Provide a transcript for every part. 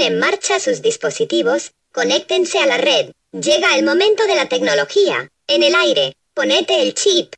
en marcha sus dispositivos, conéctense a la red. Llega el momento de la tecnología. En el aire, ponete el chip.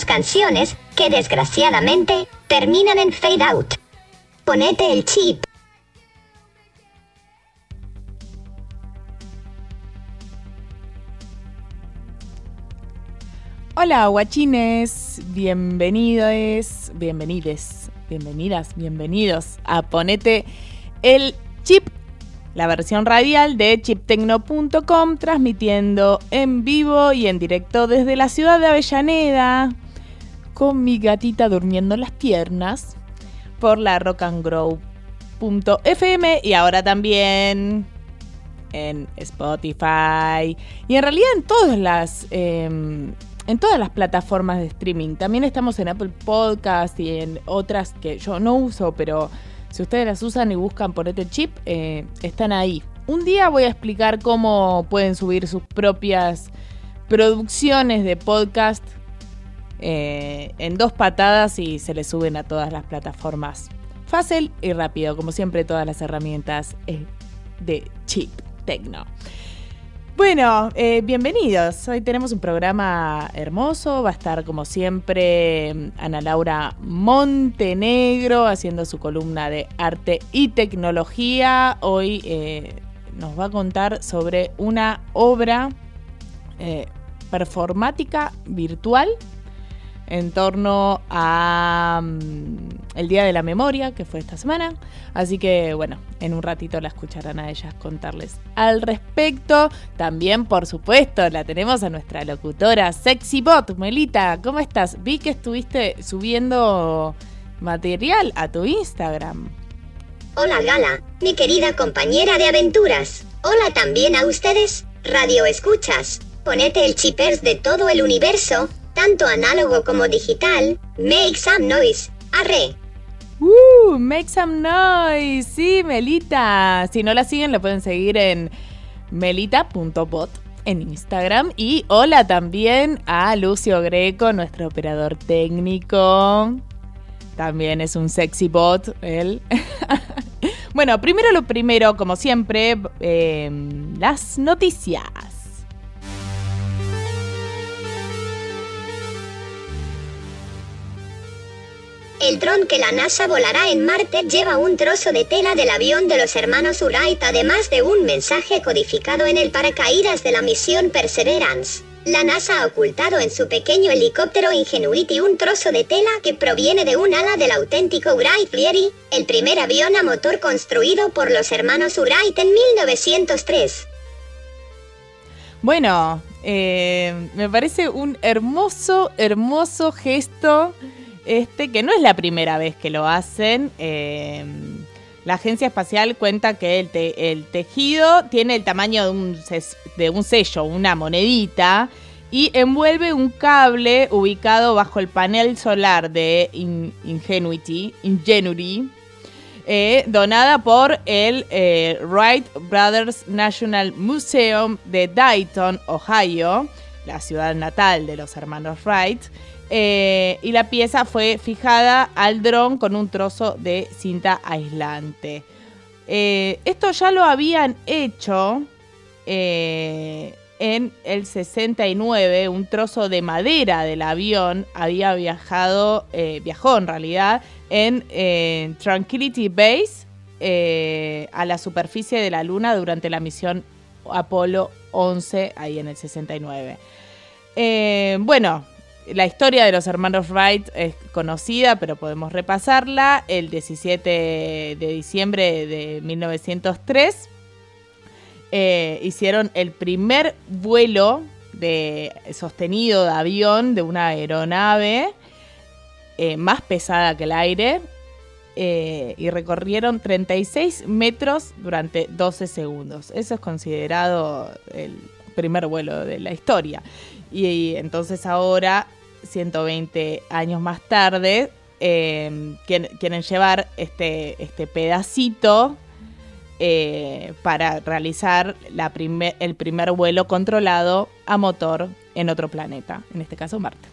Canciones que desgraciadamente terminan en fade out. Ponete el chip. Hola guachines, bienvenidos, bienvenides, bienvenidas, bienvenidos a Ponete el chip la versión radial de chiptecno.com transmitiendo en vivo y en directo desde la ciudad de Avellaneda con mi gatita durmiendo en las piernas por la rockandgrow.fm y ahora también en Spotify y en realidad en todas las em, en todas las plataformas de streaming. También estamos en Apple Podcast y en otras que yo no uso, pero Si ustedes las usan y buscan Ponete Chip, eh, están ahí. Un día voy a explicar cómo pueden subir sus propias producciones de podcast eh, en dos patadas y se les suben a todas las plataformas. Fácil y rápido, como siempre, todas las herramientas eh, de Chip Tecno. Bueno, eh, bienvenidos. Hoy tenemos un programa hermoso. Va a estar, como siempre, Ana Laura Montenegro haciendo su columna de arte y tecnología. Hoy nos va a contar sobre una obra performática virtual en torno a mm, el Día de la Memoria, que fue esta semana. Así que bueno, en un ratito la escucharán a ellas contarles al respecto. También, por supuesto, la tenemos a nuestra locutora Sexy Bot. Melita, ¿cómo estás? Vi que estuviste subiendo material a tu Instagram. Hola Gala, mi querida compañera de aventuras. Hola también a ustedes, radio escuchas. Ponete el chipers de todo el universo tanto análogo como digital, make some noise, arre. Uh, make some noise, sí, Melita. Si no la siguen, la pueden seguir en melita.bot en Instagram. Y hola también a Lucio Greco, nuestro operador técnico. También es un sexy bot, él. bueno, primero lo primero, como siempre, eh, las noticias. El dron que la NASA volará en Marte lleva un trozo de tela del avión de los hermanos Wright, además de un mensaje codificado en el paracaídas de la misión Perseverance. La NASA ha ocultado en su pequeño helicóptero Ingenuity un trozo de tela que proviene de un ala del auténtico Wright Fliery, el primer avión a motor construido por los hermanos Wright en 1903. Bueno, eh, me parece un hermoso, hermoso gesto este, que no es la primera vez que lo hacen. Eh, la agencia espacial cuenta que el, tejido tiene el tamaño de un, sello, una monedita, y envuelve un cable ubicado bajo el panel solar de Ingenuity, Ingenuity eh, donada por el eh, Wright Brothers National Museum de Dayton, Ohio, la ciudad natal de los hermanos Wright. Eh, y la pieza fue fijada al dron con un trozo de cinta aislante. Eh, esto ya lo habían hecho eh, en el 69, un trozo de madera del avión había viajado, viajó en realidad, en Tranquility Base a la superficie de la Luna durante la misión Apolo 11, ahí en el 69. bueno, la historia de los hermanos Wright es conocida, pero podemos repasarla. El 17 de diciembre de 1903 eh, hicieron el primer vuelo de, sostenido de avión de una aeronave eh, más pesada que el aire eh, y recorrieron 36 metros durante 12 segundos. Eso es considerado el primer vuelo de la historia. Y, entonces ahora, 120 años más tarde, em, quieren, llevar este, este pedacito eh, para realizar la el primer vuelo controlado a motor en otro planeta, en este caso Marte.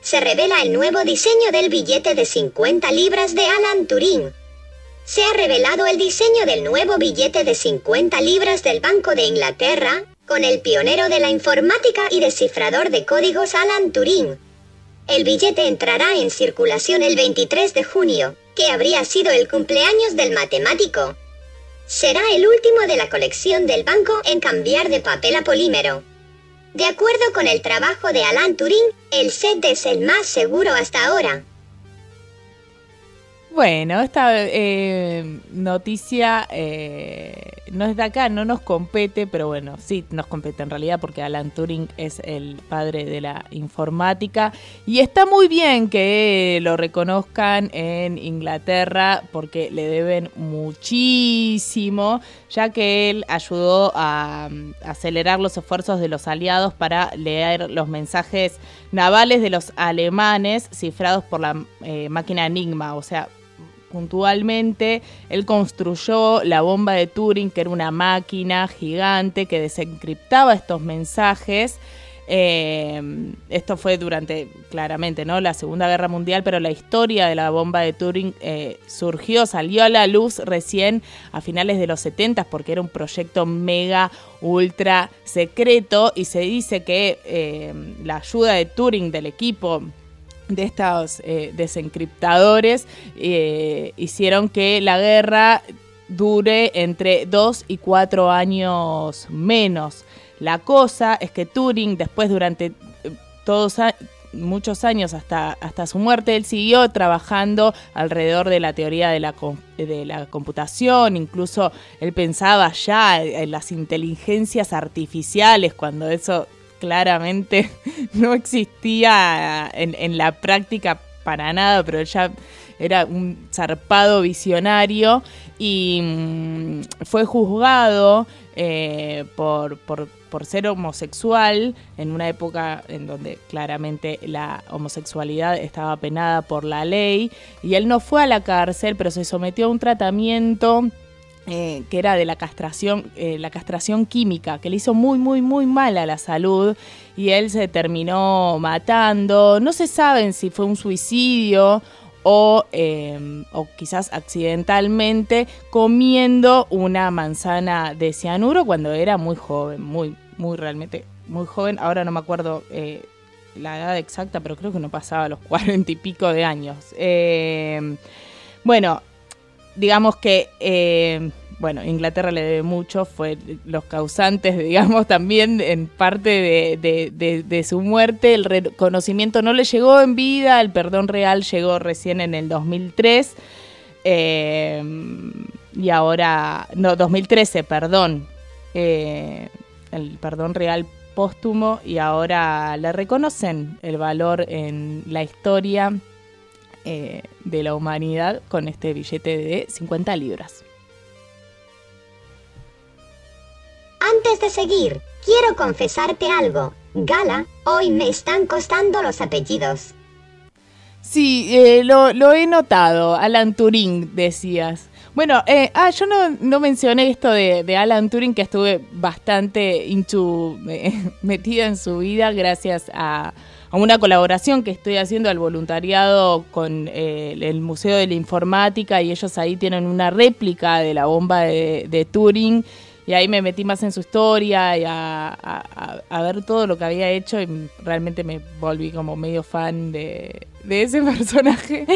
Se revela el nuevo diseño del billete de 50 libras de Alan Turing. Se ha revelado el diseño del nuevo billete de 50 libras del Banco de Inglaterra, con el pionero de la informática y descifrador de códigos Alan Turing. El billete entrará en circulación el 23 de junio, que habría sido el cumpleaños del matemático. Será el último de la colección del banco en cambiar de papel a polímero. De acuerdo con el trabajo de Alan Turing, el set es el más seguro hasta ahora. Bueno, esta eh, noticia eh, no es de acá, no nos compete, pero bueno, sí nos compete en realidad porque Alan Turing es el padre de la informática. Y está muy bien que lo reconozcan en Inglaterra porque le deben muchísimo, ya que él ayudó a, acelerar los esfuerzos de los aliados para leer los mensajes navales de los alemanes cifrados por la eh, máquina Enigma, o sea, puntualmente, él construyó la bomba de Turing, que era una máquina gigante que desencriptaba estos mensajes eh, esto fue durante, claramente, ¿no? la Segunda Guerra Mundial, pero la historia de la bomba de Turing eh, surgió, salió a la luz recién a finales de los 70 porque era un proyecto mega, ultra secreto y se dice que eh, la ayuda de Turing del equipo de estos desencriptadores hicieron que la guerra dure entre dos y cuatro años menos. La cosa es que Turing, después durante eh, todos muchos años hasta, hasta su muerte, él siguió trabajando alrededor de la teoría de la, de la computación, incluso él pensaba ya en las inteligencias artificiales, cuando eso claramente no existía en, la práctica para nada, pero ya era un zarpado visionario y mm, fue juzgado eh, por, por, por, ser homosexual en una época en donde claramente la homosexualidad estaba penada por la ley y él no fue a la cárcel pero se sometió a un tratamiento eh, que era de la castración, eh, la castración química, que le hizo muy, muy, muy mal a la salud y él se terminó matando. No se sabe si fue un suicidio o, em, o quizás accidentalmente comiendo una manzana de cianuro cuando era muy joven, muy, muy realmente muy joven. Ahora no me acuerdo eh, la edad exacta, pero creo que no pasaba los cuarenta y pico de años. Bueno, digamos que em, bueno, Inglaterra le debe mucho, fue los causantes, digamos, también en parte de, su muerte. El reconocimiento no le llegó en vida, el perdón real llegó recién en el 2003. Eh, y ahora, no, 2013, perdón. Eh, el perdón real póstumo y ahora le reconocen el valor en la historia eh, de la humanidad con este billete de 50 libras. Antes de seguir, quiero confesarte algo. Gala, hoy me están costando los apellidos. Sí, eh, lo, he notado. Alan Turing, decías. Bueno, eh, ah, yo no, mencioné esto de, Alan Turing, que estuve bastante into, metida en su vida gracias a, una colaboración que estoy haciendo al voluntariado con eh, el Museo de la Informática y ellos ahí tienen una réplica de la bomba de, de Turing y ahí me metí más en su historia y a, ver todo lo que había hecho y realmente me volví como medio fan de, ese personaje.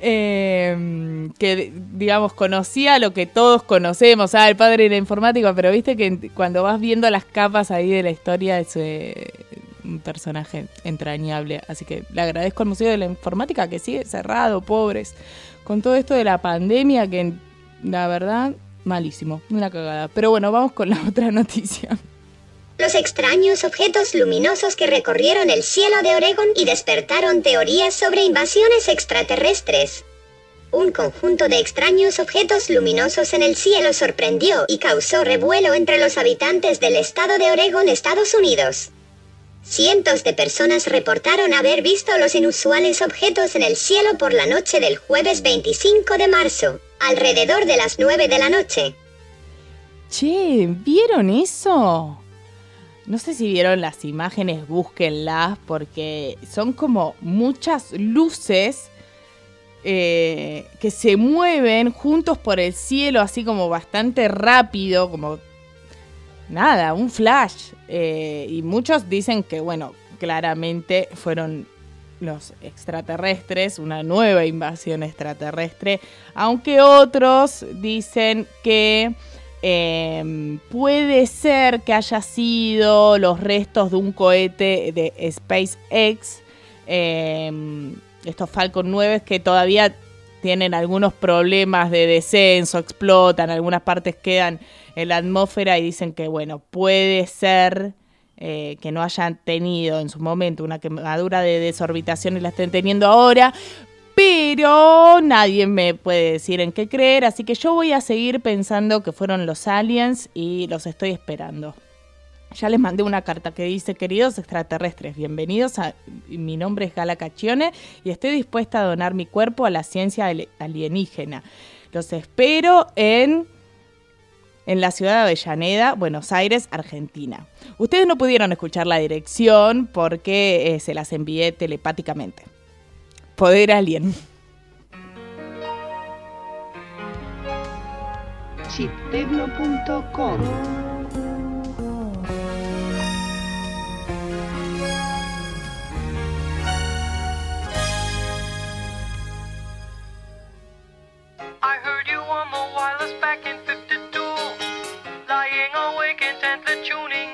Em, que digamos conocía lo que todos conocemos, ah, el padre era informático, pero viste que cuando vas viendo las capas ahí de la historia es eh, un personaje entrañable, así que le agradezco al Museo de la Informática que sigue cerrado, pobres, con todo esto de la pandemia que la verdad Malísimo, una cagada. Pero bueno, vamos con la otra noticia. Los extraños objetos luminosos que recorrieron el cielo de Oregon y despertaron teorías sobre invasiones extraterrestres. Un conjunto de extraños objetos luminosos en el cielo sorprendió y causó revuelo entre los habitantes del estado de Oregon, Estados Unidos. Cientos de personas reportaron haber visto los inusuales objetos en el cielo por la noche del jueves 25 de marzo alrededor de las 9 de la noche. Che, ¿vieron eso? No sé si vieron las imágenes, búsquenlas, porque son como muchas luces eh, que se mueven juntos por el cielo, así como bastante rápido, como nada, un flash. Eh, y muchos dicen que, bueno, claramente fueron los extraterrestres, una nueva invasión extraterrestre, aunque otros dicen que em, puede ser que haya sido los restos de un cohete de SpaceX, eh, estos Falcon 9 que todavía tienen algunos problemas de descenso, explotan, algunas partes quedan en la atmósfera y dicen que, bueno, puede ser eh, que no hayan tenido en su momento una quemadura de desorbitación y la estén teniendo ahora, pero nadie me puede decir en qué creer, así que yo voy a seguir pensando que fueron los aliens y los estoy esperando. Ya les mandé una carta que dice, queridos extraterrestres, bienvenidos a... Mi nombre es Gala Cachione y estoy dispuesta a donar mi cuerpo a la ciencia alienígena. Los espero en en la ciudad de Avellaneda, Buenos Aires, Argentina. Ustedes no pudieron escuchar la dirección porque eh, se las envié telepáticamente. Poder alien. chiptecno.com I heard you second and the tuning.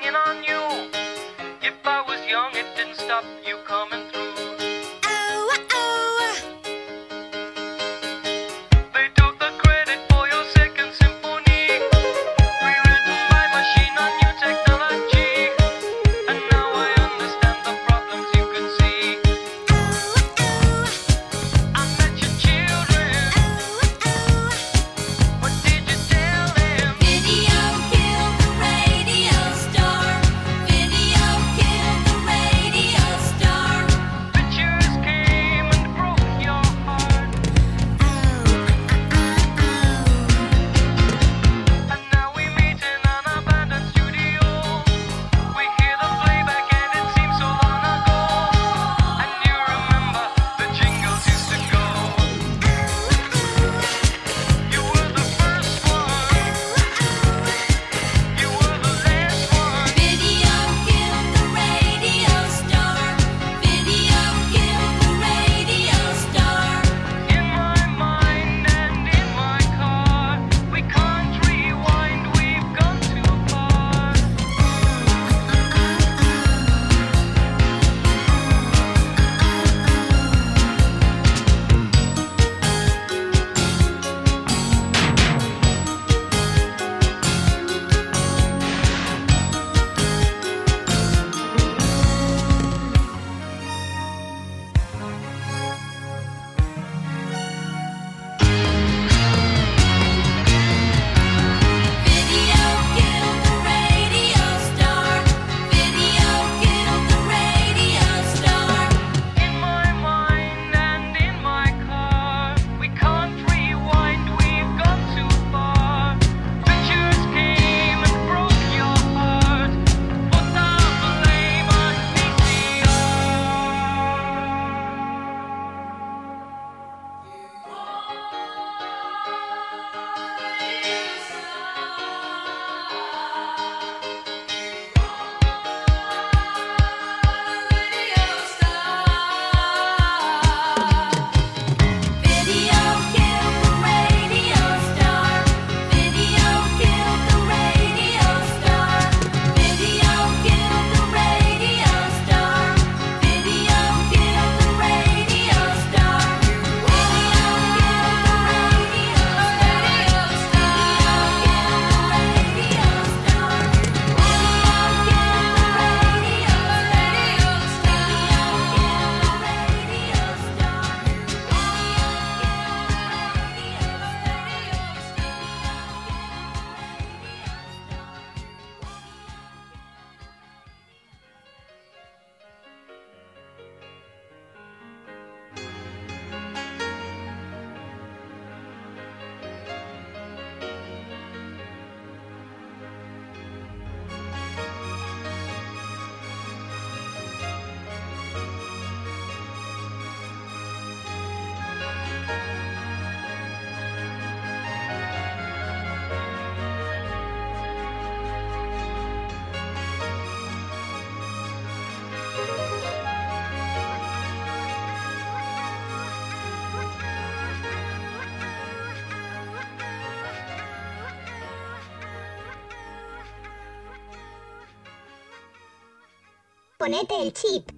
ponete el chip.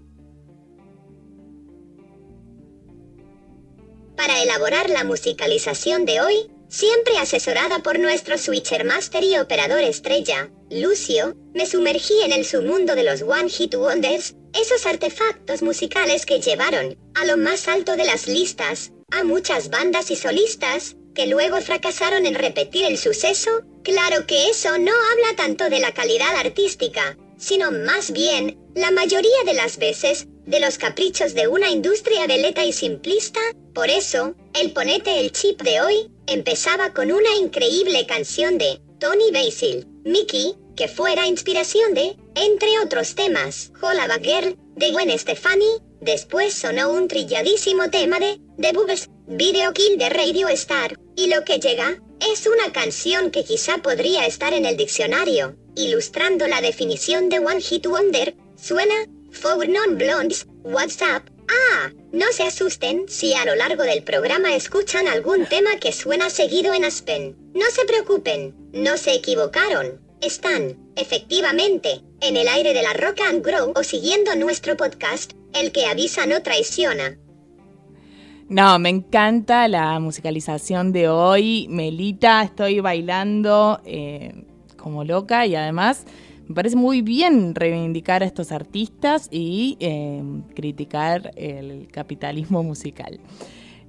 Para elaborar la musicalización de hoy, siempre asesorada por nuestro switcher master y operador estrella, Lucio, me sumergí en el submundo de los One Hit Wonders, esos artefactos musicales que llevaron, a lo más alto de las listas, a muchas bandas y solistas, que luego fracasaron en repetir el suceso, claro que eso no habla tanto de la calidad artística, sino más bien, la mayoría de las veces, de los caprichos de una industria veleta y simplista. Por eso, el Ponete el Chip de hoy empezaba con una increíble canción de Tony Basil, Mickey, que fuera inspiración de, entre otros temas, Hola Girl, de Gwen Stefani, después sonó un trilladísimo tema de The Buggles, Video Kill de Radio Star, y lo que llega, es una canción que quizá podría estar en el diccionario, ilustrando la definición de One Hit Wonder, suena, For Non Blondes, WhatsApp, ah, no se asusten si a lo largo del programa escuchan algún tema que suena seguido en Aspen, no se preocupen, no se equivocaron, están, efectivamente, en el aire de la Rock and Grow o siguiendo nuestro podcast, el que avisa no traiciona. No, me encanta la musicalización de hoy. Melita, estoy bailando eh, como loca y además me parece muy bien reivindicar a estos artistas y eh, criticar el capitalismo musical.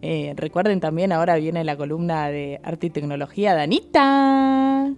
Eh, recuerden también, ahora viene la columna de arte y tecnología de.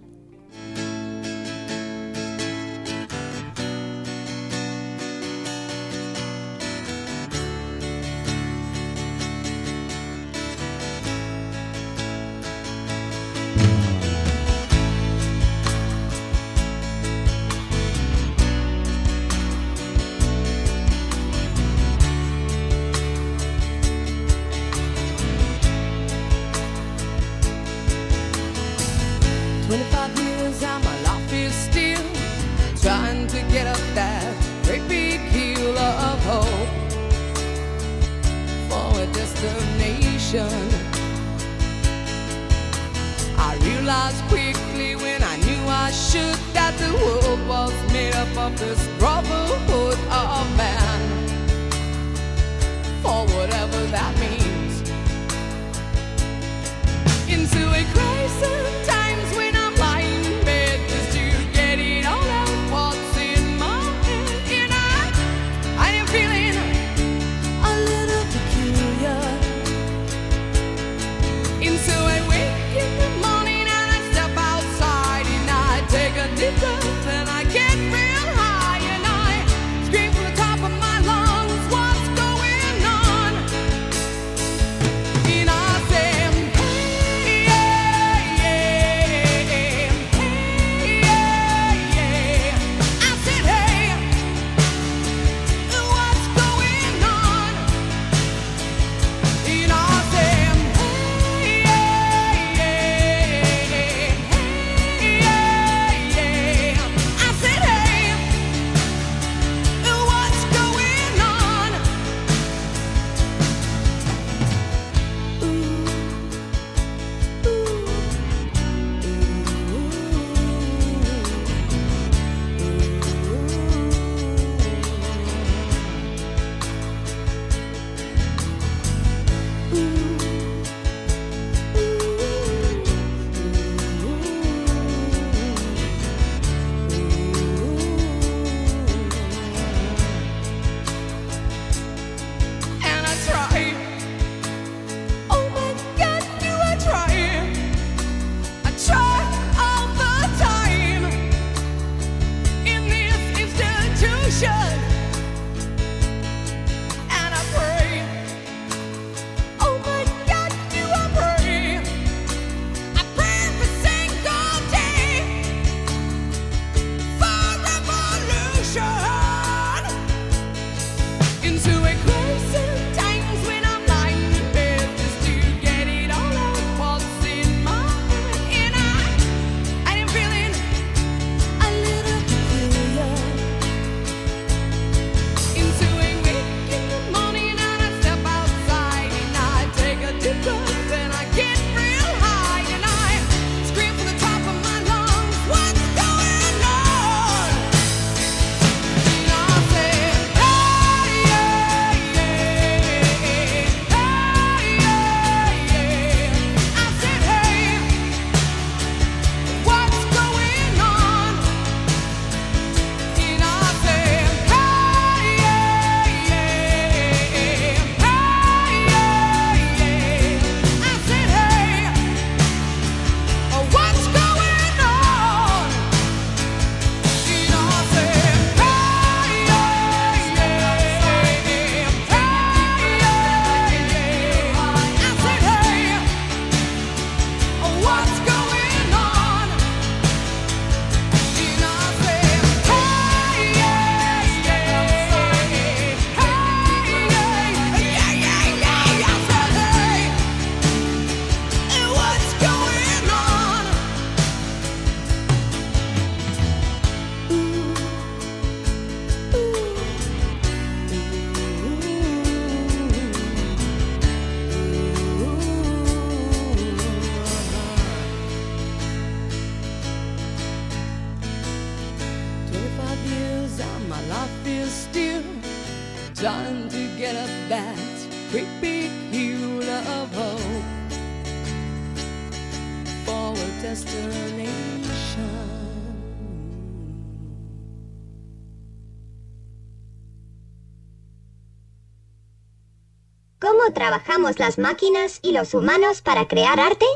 ¿Cómo trabajamos las máquinas y los humanos para crear arte?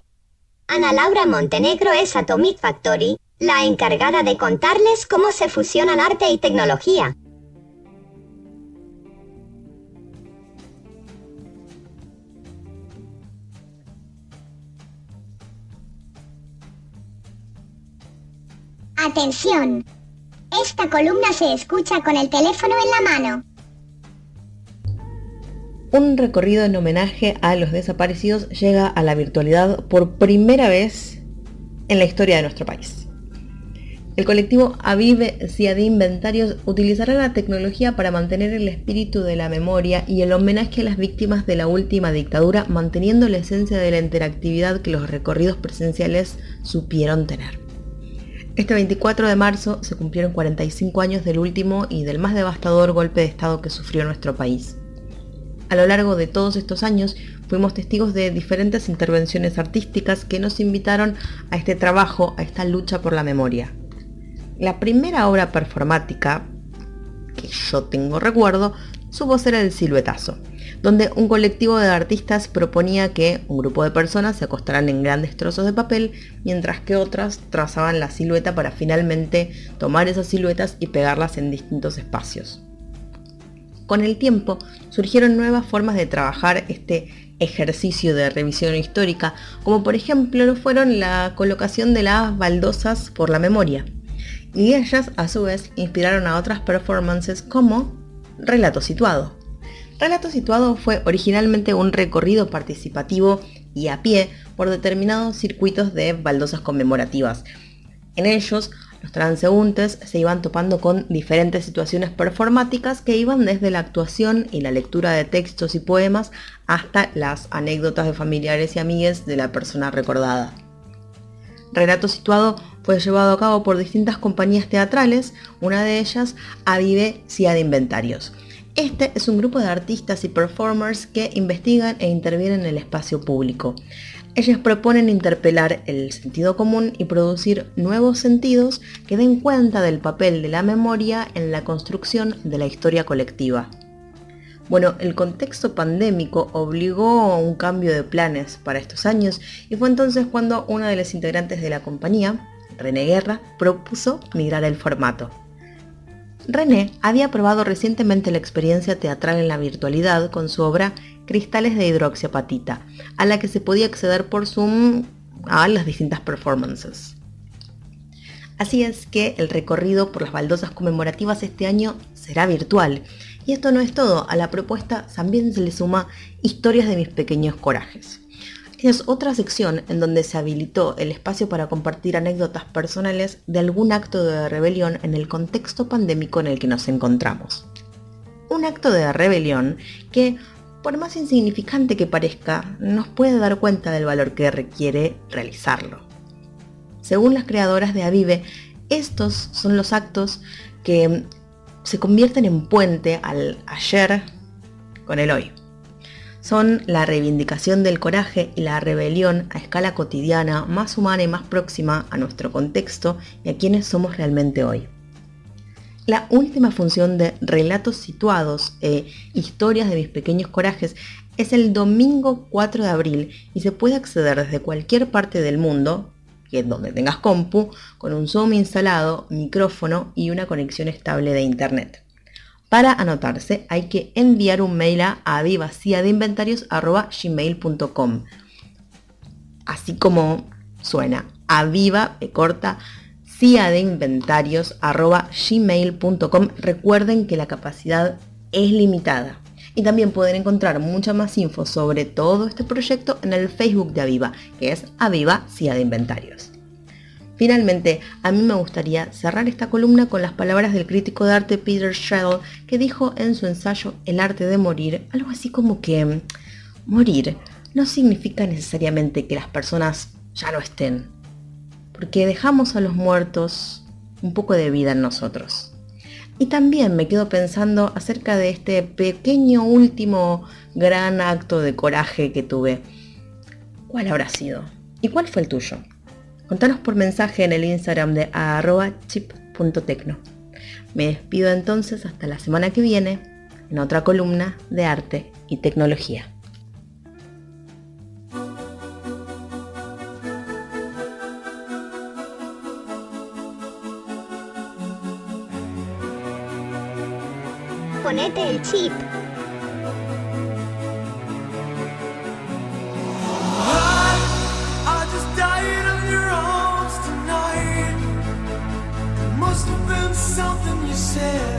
Ana Laura Montenegro es Atomic Factory, la encargada de contarles cómo se fusionan arte y tecnología. Atención. Esta columna se escucha con el teléfono en la mano. Un recorrido en homenaje a los desaparecidos llega a la virtualidad por primera vez en la historia de nuestro país. El colectivo Avive CIA de Inventarios utilizará la tecnología para mantener el espíritu de la memoria y el homenaje a las víctimas de la última dictadura, manteniendo la esencia de la interactividad que los recorridos presenciales supieron tener. Este 24 de marzo se cumplieron 45 años del último y del más devastador golpe de Estado que sufrió nuestro país. A lo largo de todos estos años fuimos testigos de diferentes intervenciones artísticas que nos invitaron a este trabajo, a esta lucha por la memoria. La primera obra performática que yo tengo recuerdo supo ser el siluetazo, donde un colectivo de artistas proponía que un grupo de personas se acostaran en grandes trozos de papel, mientras que otras trazaban la silueta para finalmente tomar esas siluetas y pegarlas en distintos espacios. Con el tiempo surgieron nuevas formas de trabajar este ejercicio de revisión histórica, como por ejemplo lo fueron la colocación de las baldosas por la memoria. Y ellas a su vez inspiraron a otras performances como Relato Situado. Relato Situado fue originalmente un recorrido participativo y a pie por determinados circuitos de baldosas conmemorativas. En ellos, los transeúntes se iban topando con diferentes situaciones performáticas que iban desde la actuación y la lectura de textos y poemas hasta las anécdotas de familiares y amigues de la persona recordada. Relato Situado fue llevado a cabo por distintas compañías teatrales, una de ellas Avive de Inventarios. Este es un grupo de artistas y performers que investigan e intervienen en el espacio público. Ellos proponen interpelar el sentido común y producir nuevos sentidos que den cuenta del papel de la memoria en la construcción de la historia colectiva. Bueno, el contexto pandémico obligó a un cambio de planes para estos años y fue entonces cuando una de las integrantes de la compañía, René Guerra, propuso migrar el formato. René había probado recientemente la experiencia teatral en la virtualidad con su obra Cristales de hidroxiapatita, a la que se podía acceder por Zoom a las distintas performances. Así es que el recorrido por las baldosas conmemorativas este año será virtual. Y esto no es todo, a la propuesta también se le suma historias de mis pequeños corajes. Es otra sección en donde se habilitó el espacio para compartir anécdotas personales de algún acto de rebelión en el contexto pandémico en el que nos encontramos. Un acto de rebelión que, por más insignificante que parezca, nos puede dar cuenta del valor que requiere realizarlo. Según las creadoras de Avive, estos son los actos que se convierten en puente al ayer con el hoy son la reivindicación del coraje y la rebelión a escala cotidiana, más humana y más próxima a nuestro contexto y a quienes somos realmente hoy. La última función de Relatos Situados e Historias de mis pequeños corajes es el domingo 4 de abril y se puede acceder desde cualquier parte del mundo, que es donde tengas compu, con un Zoom instalado, micrófono y una conexión estable de internet. Para anotarse hay que enviar un mail a avivaciadeinventarios.gmail.com Así como suena, aviva, corta, gmail.com Recuerden que la capacidad es limitada. Y también pueden encontrar mucha más info sobre todo este proyecto en el Facebook de Aviva, que es Aviva CIA de Inventarios. Finalmente, a mí me gustaría cerrar esta columna con las palabras del crítico de arte Peter Shell, que dijo en su ensayo El arte de morir, algo así como que morir no significa necesariamente que las personas ya no estén, porque dejamos a los muertos un poco de vida en nosotros. Y también me quedo pensando acerca de este pequeño último gran acto de coraje que tuve. ¿Cuál habrá sido? ¿Y cuál fue el tuyo? Contanos por mensaje en el Instagram de arroba chip.tecno. Me despido entonces hasta la semana que viene en otra columna de arte y tecnología. Ponete el chip. Yeah.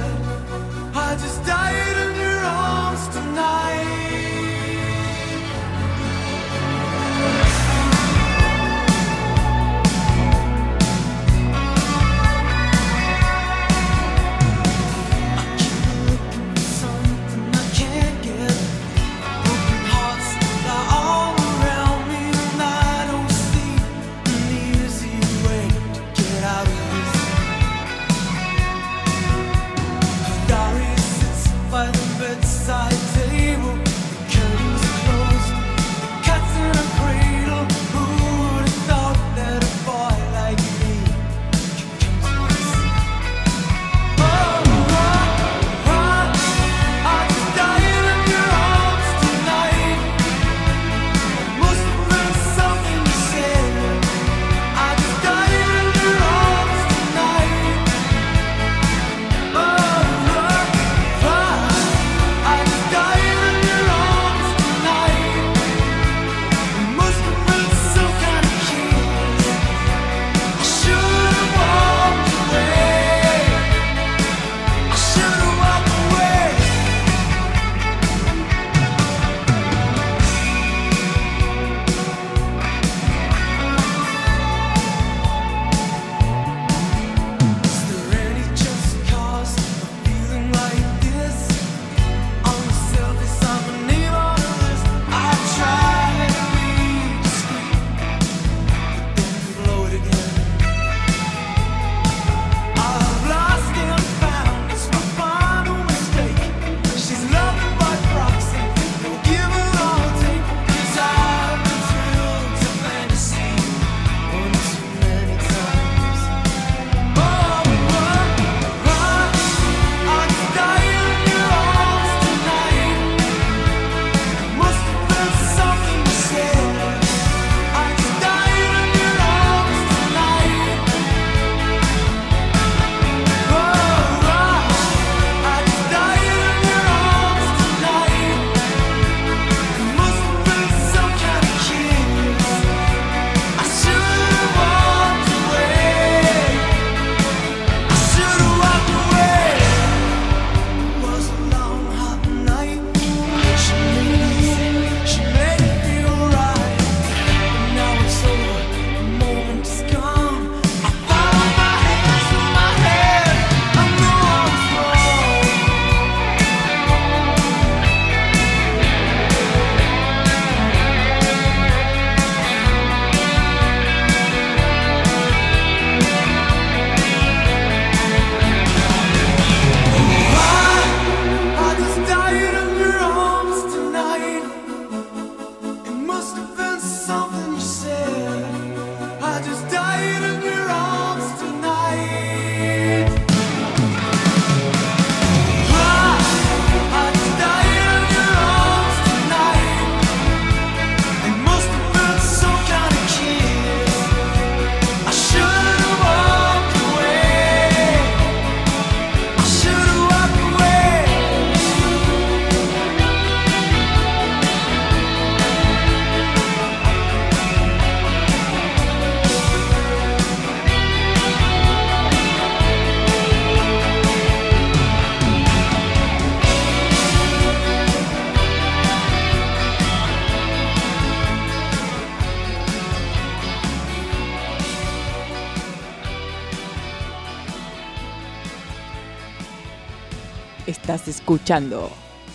Estás escuchando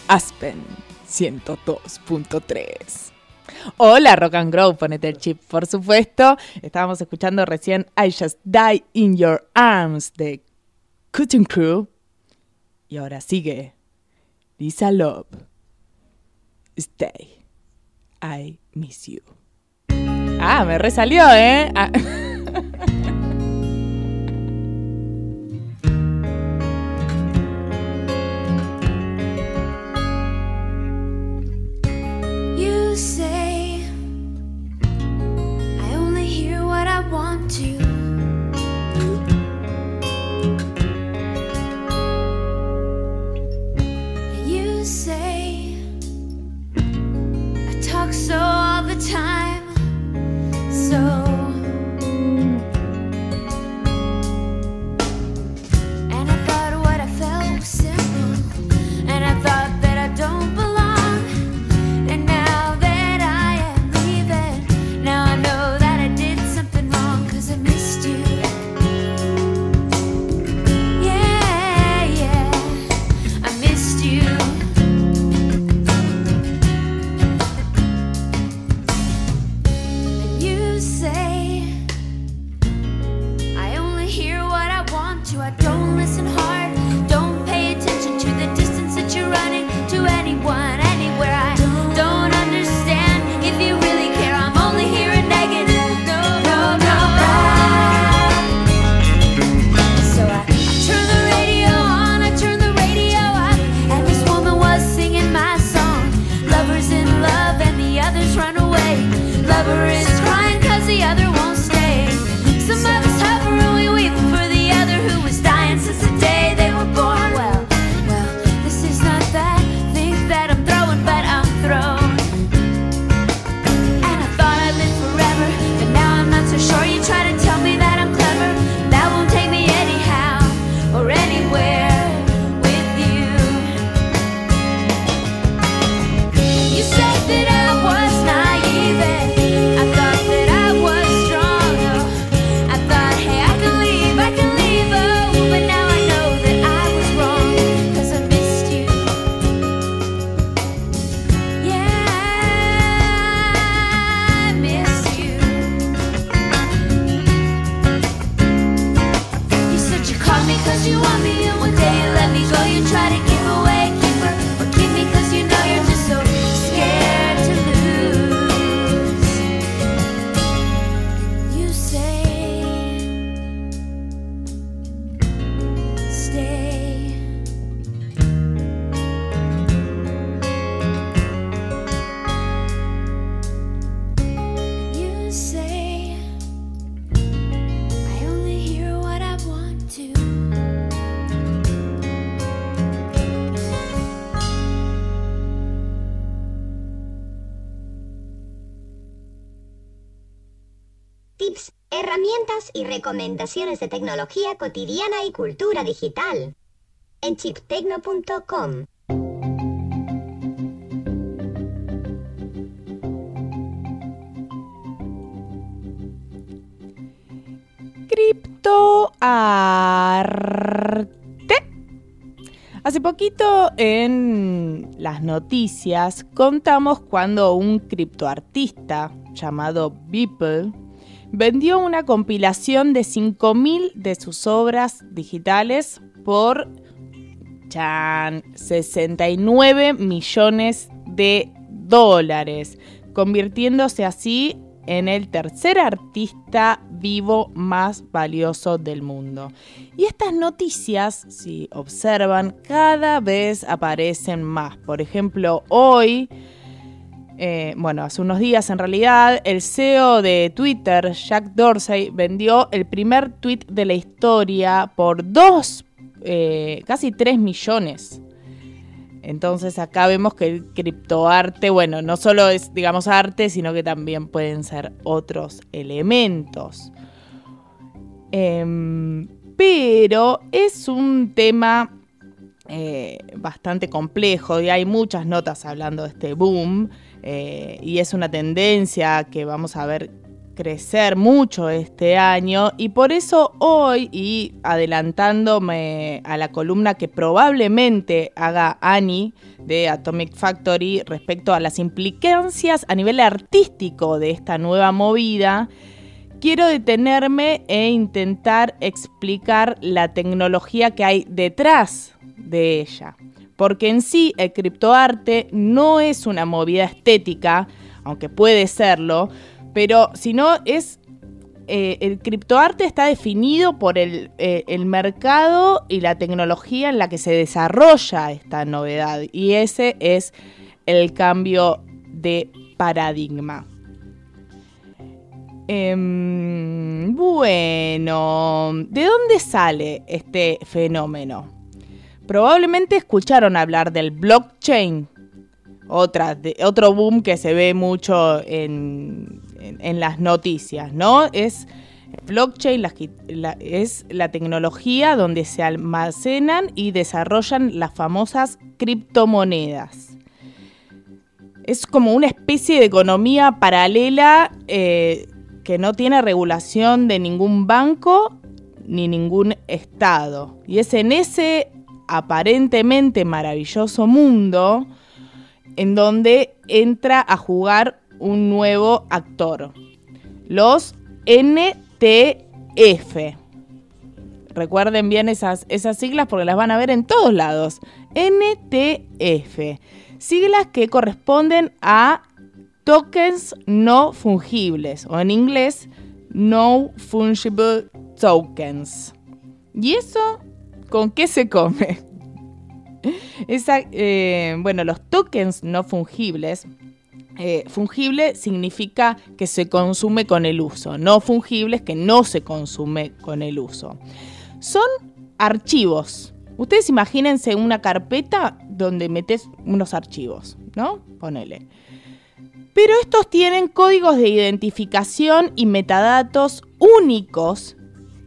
Aspen 102.3. Hola Rock and Grow, ponete el chip, por supuesto. Estábamos escuchando recién I Just Die in Your Arms de Cutting Crew. Y ahora sigue Lisa Love. Stay. I miss you. Ah, me resalió, ¿eh? Ah. herramientas y recomendaciones de tecnología cotidiana y cultura digital. En chiptecno.com. Criptoarte. Hace poquito en las noticias contamos cuando un criptoartista llamado Beeple vendió una compilación de 5.000 de sus obras digitales por chan, 69 millones de dólares, convirtiéndose así en el tercer artista vivo más valioso del mundo. Y estas noticias, si observan, cada vez aparecen más. Por ejemplo, hoy, eh, bueno, hace unos días en realidad, el CEO de Twitter, Jack Dorsey, vendió el primer tweet de la historia por dos, eh, casi 3 millones. Entonces acá vemos que el criptoarte, bueno, no solo es, digamos, arte, sino que también pueden ser otros elementos. Em, pero es un tema eh, bastante complejo y hay muchas notas hablando de este boom eh, y es una tendencia que vamos a ver crecer mucho este año y por eso hoy y adelantándome a la columna que probablemente haga Annie de Atomic Factory respecto a las implicancias a nivel artístico de esta nueva movida, quiero detenerme e intentar explicar la tecnología que hay detrás de ella. Porque en sí el criptoarte no es una movida estética, aunque puede serlo, pero si no es eh, el criptoarte está definido por el, eh, el mercado y la tecnología en la que se desarrolla esta novedad y ese es el cambio de paradigma. Em, bueno, ¿de dónde sale este fenómeno? Probablemente escucharon hablar del blockchain, otra, de- otro boom que se ve mucho en, las noticias, ¿no? Es blockchain es la tecnología donde se almacenan y desarrollan las famosas criptomonedas. Es como una especie de economía paralela eh, que no tiene regulación de ningún banco ni ningún estado. Y es en ese aparentemente maravilloso mundo en donde entra a jugar un nuevo actor. Los NTF. Recuerden bien esas, esas siglas porque las van a ver en todos lados. NTF. Siglas que corresponden a tokens no fungibles o en inglés no fungible tokens. ¿Y eso con qué se come? Esa, eh, bueno, los tokens no fungibles. eh, fungible significa que se consume con el uso. No fungible es que no se consume con el uso. Son archivos. Ustedes imagínense una carpeta donde metes unos archivos, ¿no? Ponele. Pero estos tienen códigos de identificación y metadatos únicos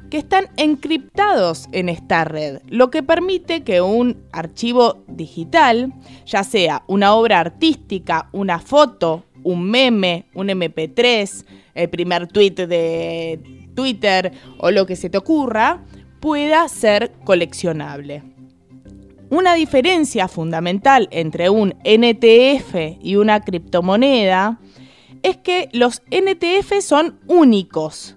que están encriptados en esta red, lo que permite que un archivo digital, ya sea una obra artística, una foto, un meme, un MP3, el primer tweet de Twitter o lo que se te ocurra, pueda ser coleccionable. Una diferencia fundamental entre un NTF y una criptomoneda es que los NTF son únicos,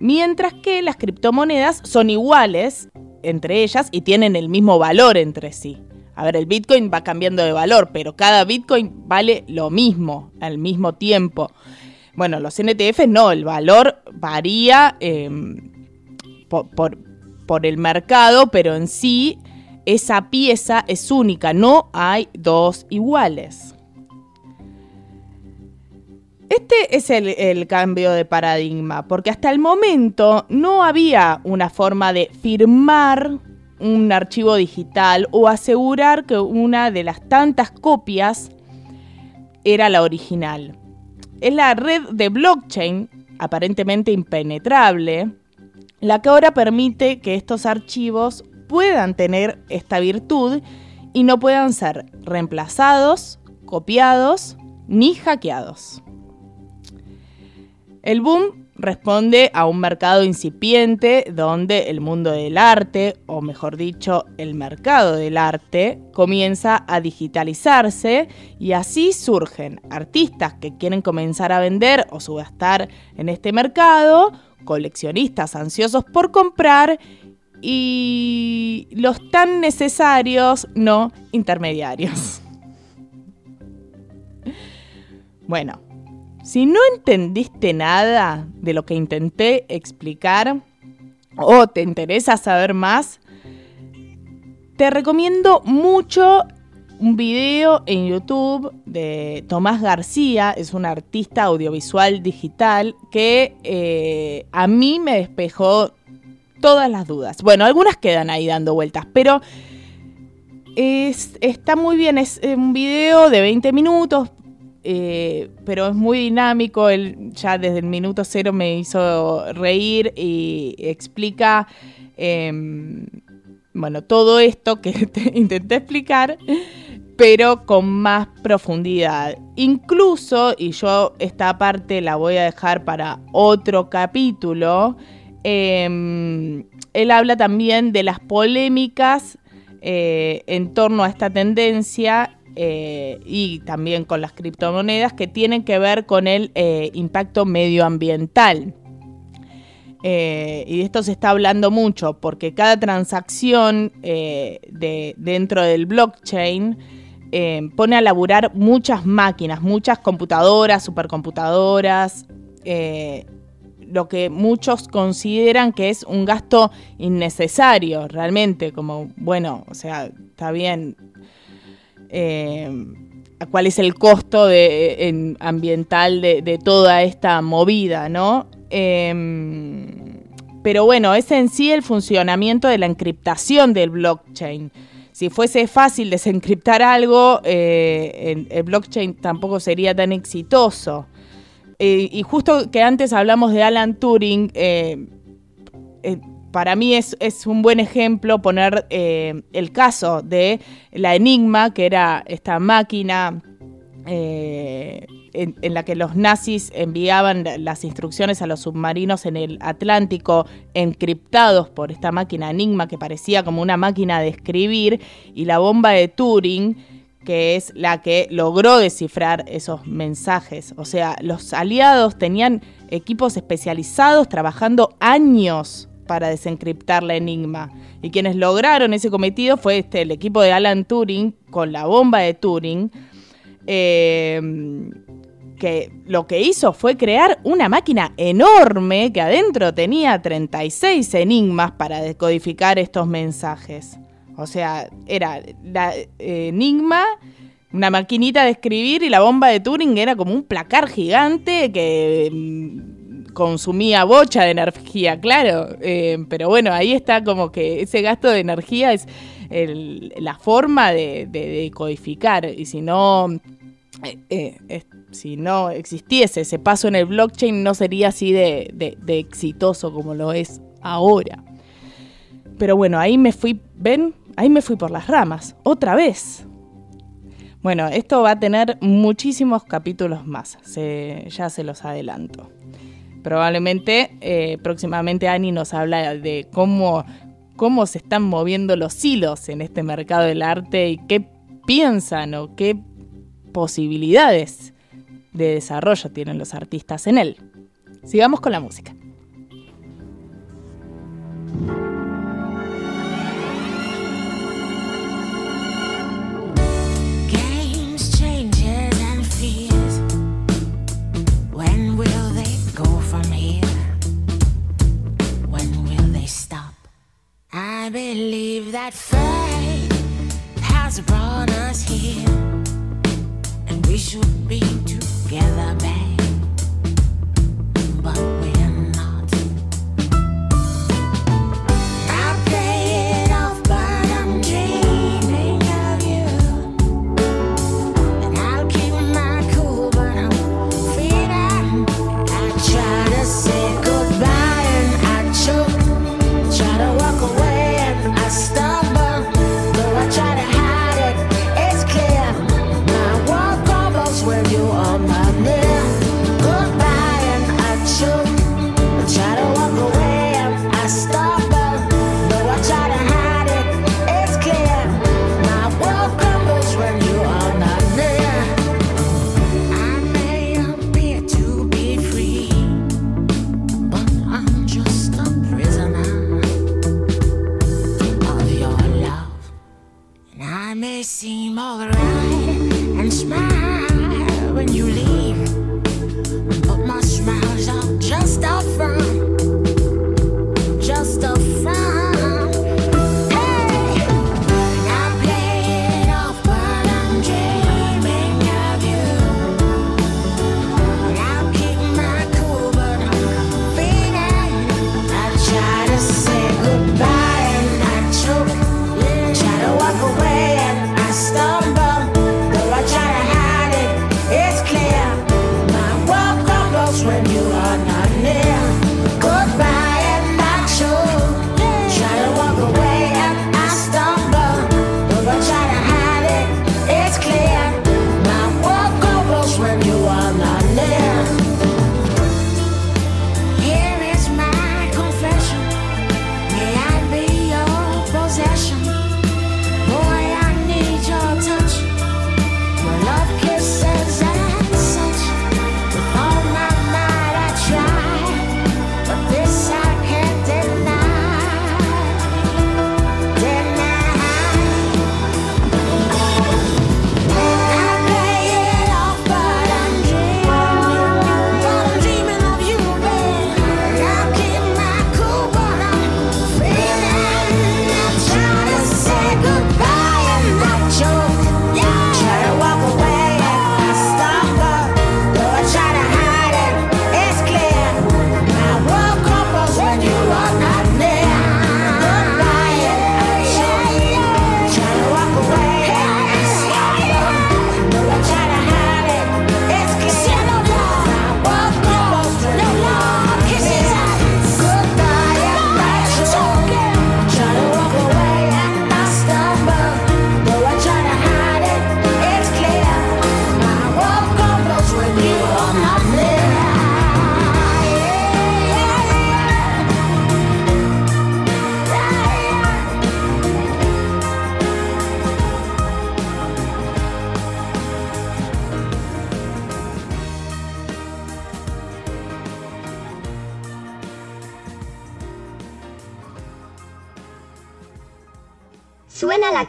mientras que las criptomonedas son iguales entre ellas y tienen el mismo valor entre sí. A ver, el Bitcoin va cambiando de valor, pero cada Bitcoin vale lo mismo al mismo tiempo. Bueno, los NTF no, el valor varía por, por el mercado, pero en sí esa pieza es única, no hay dos iguales. Este es el, cambio de paradigma, porque hasta el momento no había una forma de firmar un archivo digital o asegurar que una de las tantas copias era la original. Es la red de blockchain, aparentemente impenetrable, la que ahora permite que estos archivos puedan tener esta virtud y no puedan ser reemplazados, copiados ni hackeados. El boom responde a un mercado incipiente donde el mundo del arte, o mejor dicho, el mercado del arte, comienza a digitalizarse y así surgen artistas que quieren comenzar a vender o subastar en este mercado, coleccionistas ansiosos por comprar y los tan necesarios no intermediarios. Bueno, si no entendiste nada de lo que intenté explicar o te interesa saber más, te recomiendo mucho un video en YouTube de Tomás García, es un artista audiovisual digital que eh, a mí me despejó todas las dudas. Bueno, algunas quedan ahí dando vueltas, pero es, está muy bien, es un video de 20 minutos, eh, pero es muy dinámico, él ya desde el minuto cero me hizo reír y explica, eh, bueno, todo esto que te intenté explicar, pero con más profundidad. Incluso, y yo esta parte la voy a dejar para otro capítulo, eh, él habla también de las polémicas eh, en torno a esta tendencia eh, y también con las criptomonedas que tienen que ver con el eh, impacto medioambiental. Eh, y de esto se está hablando mucho porque cada transacción de, dentro del blockchain pone a laburar muchas máquinas, muchas computadoras, supercomputadoras, lo que muchos consideran que es un gasto innecesario realmente, como, bueno, o sea, está bien, eh, cuál es el costo ambiental de, toda esta movida, ¿no? Eh, pero bueno, es en sí el funcionamiento de la encriptación del blockchain. Si fuese fácil desencriptar algo, eh, el, el, blockchain tampoco sería tan exitoso. Eh, y justo que antes hablamos de Alan Turing, eh, para mí es, un buen ejemplo poner eh, el caso de la Enigma, que era esta máquina eh, en, la que los nazis enviaban las instrucciones a los submarinos en el Atlántico encriptados por esta máquina Enigma que parecía como una máquina de escribir, y la bomba de Turing que es la que logró descifrar esos mensajes. O sea, los aliados tenían equipos especializados trabajando años para desencriptar la enigma. Y quienes lograron ese cometido fue este, el equipo de Alan Turing con la bomba de Turing, eh, que lo que hizo fue crear una máquina enorme que adentro tenía 36 enigmas para decodificar estos mensajes. O sea, era la eh, enigma, una maquinita de escribir y la bomba de Turing era como un placar gigante que consumía bocha de energía, claro. Eh, pero bueno, ahí está como que ese gasto de energía es la forma de, codificar. Y si no, eh, eh, si no existiese ese paso en el blockchain, no sería así de, exitoso como lo es ahora. Pero bueno, ahí me fui, ven, ahí me fui por las ramas, otra vez. Bueno, esto va a tener muchísimos capítulos más, ya se los adelanto. Probablemente eh, próximamente Ani nos habla de cómo, cómo se están moviendo los hilos en este mercado del arte y qué piensan o qué posibilidades de desarrollo tienen los artistas en él. Sigamos con la música. That fate has brought us here, and we should be together, babe.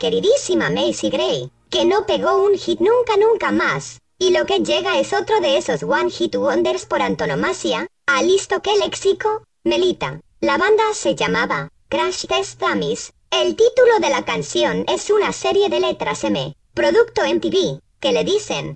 Queridísima Macy Gray, que no pegó un hit nunca nunca más. Y lo que llega es otro de esos One Hit Wonders por antonomasia. ¿A listo qué léxico? Melita. La banda se llamaba Crash Test Dummies. El título de la canción es una serie de letras M, producto MTV, que le dicen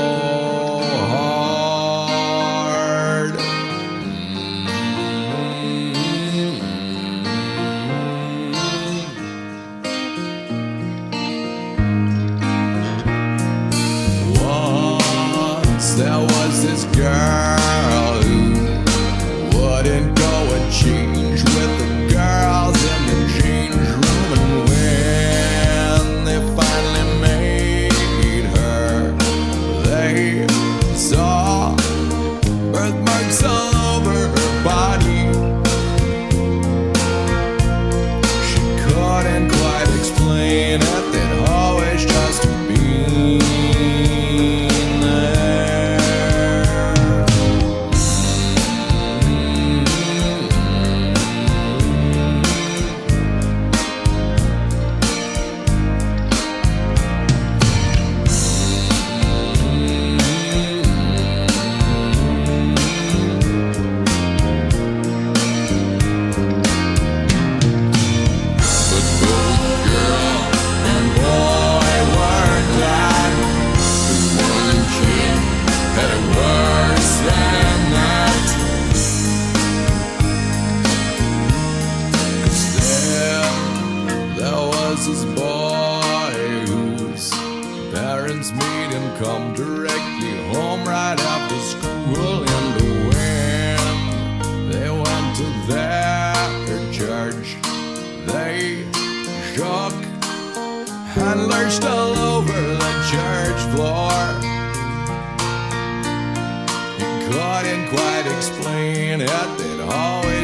God. train at that hallway.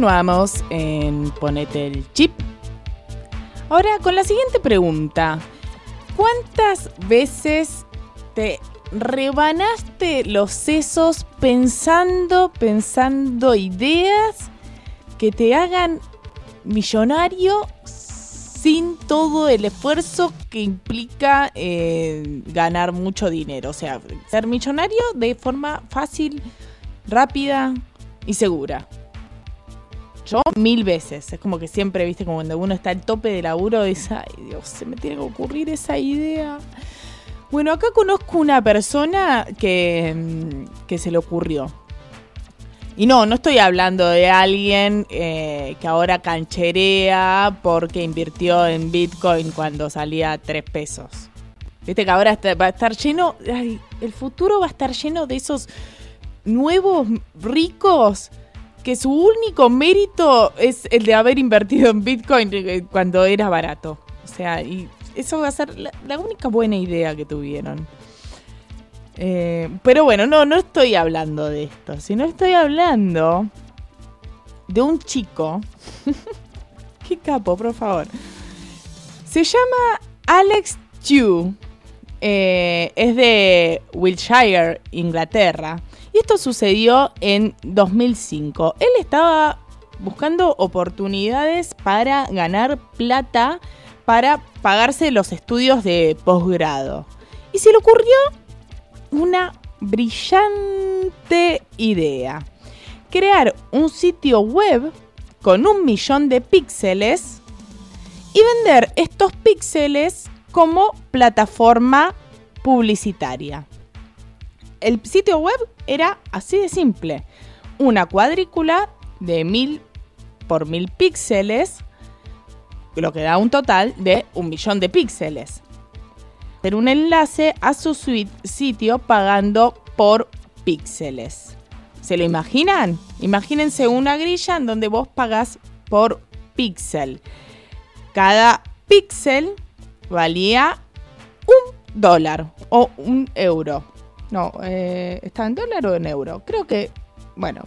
Continuamos en Ponete el chip. Ahora con la siguiente pregunta. ¿Cuántas veces te rebanaste los sesos pensando, pensando ideas que te hagan millonario sin todo el esfuerzo que implica eh, ganar mucho dinero? O sea, ser millonario de forma fácil, rápida y segura. Yo mil veces. Es como que siempre, viste, como cuando uno está al tope de laburo, es, ay Dios, se me tiene que ocurrir esa idea. Bueno, acá conozco una persona que, mm, que se le ocurrió. Y no, no estoy hablando de alguien eh, que ahora cancherea porque invirtió en Bitcoin cuando salía a 3 pesos. Viste que ahora va a estar lleno, el futuro va a estar lleno de esos nuevos ricos que su único mérito es el de haber invertido en Bitcoin eh, cuando era barato. O sea, y eso va a ser la, única buena idea que tuvieron. Eh, pero bueno, no, no estoy hablando de esto, sino estoy hablando de un chico. Qué capo, por favor. Se llama Alex Chew. Eh, es de Wiltshire, Inglaterra. Y esto sucedió en 2005. Él estaba buscando oportunidades para ganar plata para pagarse los estudios de posgrado. Y se le ocurrió una brillante idea. Crear un sitio web con un millón de píxeles y vender estos píxeles como plataforma publicitaria. El sitio web era así de simple. Una cuadrícula de mil por mil píxeles, lo que da un total de un millón de píxeles. Hacer un enlace a su sitio pagando por píxeles. ¿Se lo imaginan? Imagínense una grilla en donde vos pagás por píxel. Cada píxel valía un dólar o un euro. No, eh, ¿está en dólar o en euro? Creo que, bueno,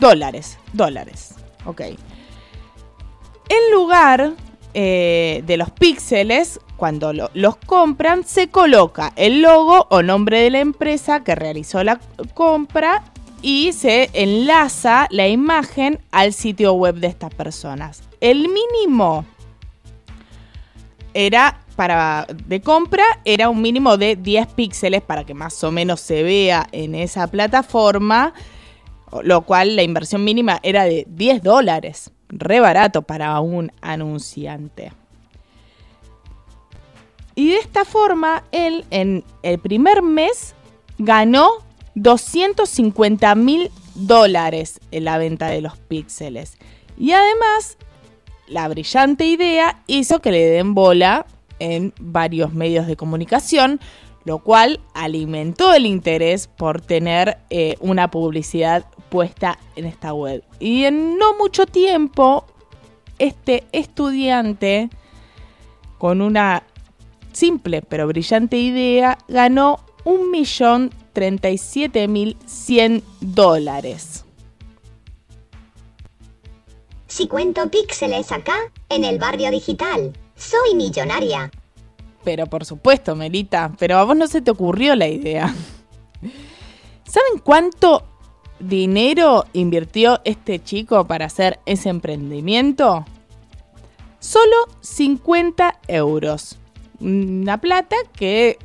dólares, dólares. Ok. En lugar eh, de los píxeles, cuando lo- los compran, se coloca el logo o nombre de la empresa que realizó la compra y se enlaza la imagen al sitio web de estas personas. El mínimo era de compra era un mínimo de 10 píxeles para que más o menos se vea en esa plataforma, lo cual la inversión mínima era de 10 dólares, re barato para un anunciante. Y de esta forma, él en el primer mes ganó 250 mil dólares en la venta de los píxeles. Y además, la brillante idea hizo que le den bola en varios medios de comunicación, lo cual alimentó el interés por tener eh, una publicidad puesta en esta web. Y en no mucho tiempo, este estudiante, con una simple pero brillante idea, ganó 1.037.100 dólares. Si cuento píxeles acá, en el barrio digital, soy millonaria. Pero por supuesto, Melita, pero a vos no se te ocurrió la idea. ¿Saben cuánto dinero invirtió este chico para hacer ese emprendimiento? Solo 50 euros. Una plata que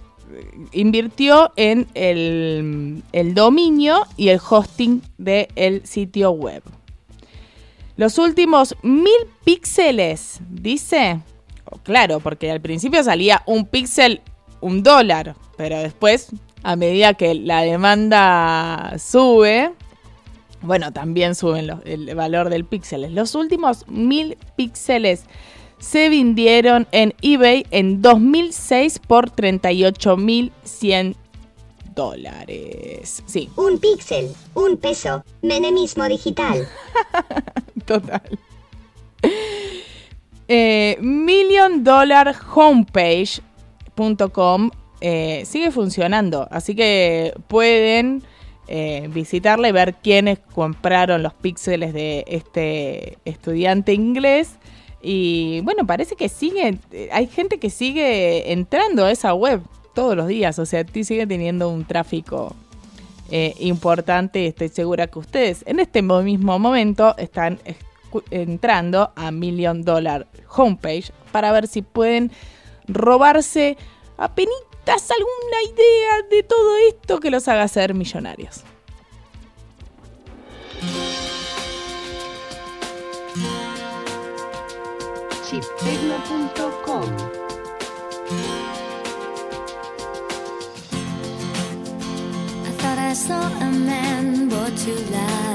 invirtió en el, dominio y el hosting del sitio web. Los últimos mil píxeles, dice. Claro, porque al principio salía un píxel un dólar, pero después, a medida que la demanda sube, bueno, también suben los- el valor del píxeles. Los últimos mil píxeles se vendieron en eBay en 2006 por 38.100 dólares. Sí, Un píxel, un peso, menemismo digital. Total. Eh, million Dollar Homepage.com eh, sigue funcionando, así que pueden eh, visitarla y ver quiénes compraron los píxeles de este estudiante inglés. Y bueno, parece que sigue, eh, hay gente que sigue entrando a esa web todos los días, o sea, sigue teniendo un tráfico importante estoy segura que ustedes en este mo- mismo momento están entrando a Million Dollar Homepage para ver si pueden robarse apenitas alguna idea de todo esto que los haga ser millonarios. chiptecno.com I thought I saw a man brought to life.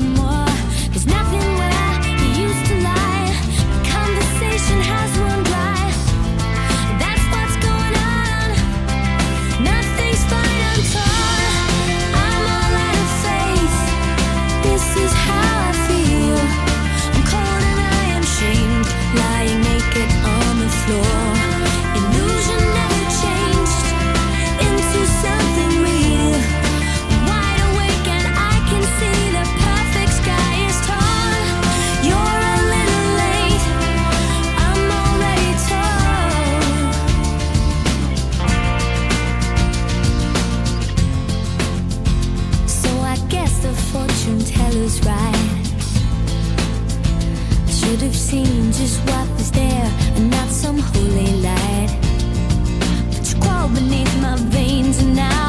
just what is there and not some holy light. But you crawl beneath my veins and I.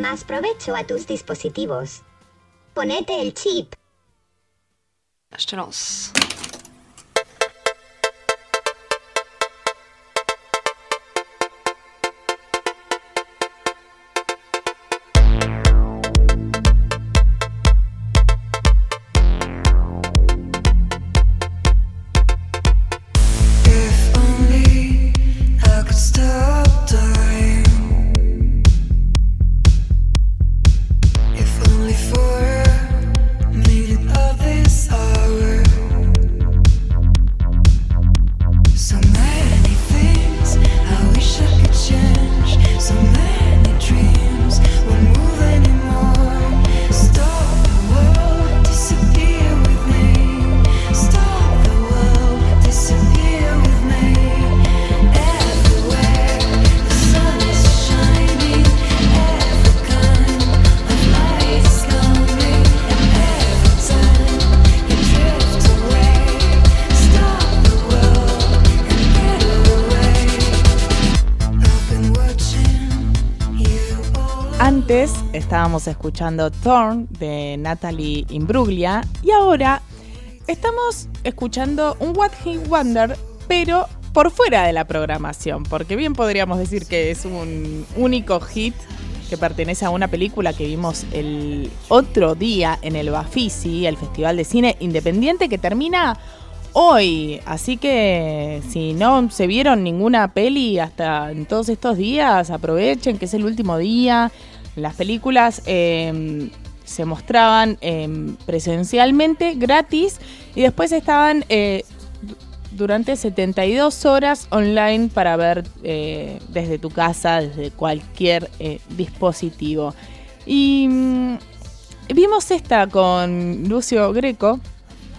más provecho a tus dispositivos. Ponete el chip. Jeszcze. estábamos escuchando Thorn de Natalie Imbruglia y ahora estamos escuchando un What He Wonder, pero por fuera de la programación, porque bien podríamos decir que es un único hit que pertenece a una película que vimos el otro día en el Bafisi, el Festival de Cine Independiente, que termina hoy. Así que si no se vieron ninguna peli hasta en todos estos días, aprovechen que es el último día las películas eh, se mostraban eh, presencialmente, gratis, y después estaban eh, durante 72 horas online para ver eh, desde tu casa, desde cualquier dispositivo. Y mm, vimos esta con Lucio Greco,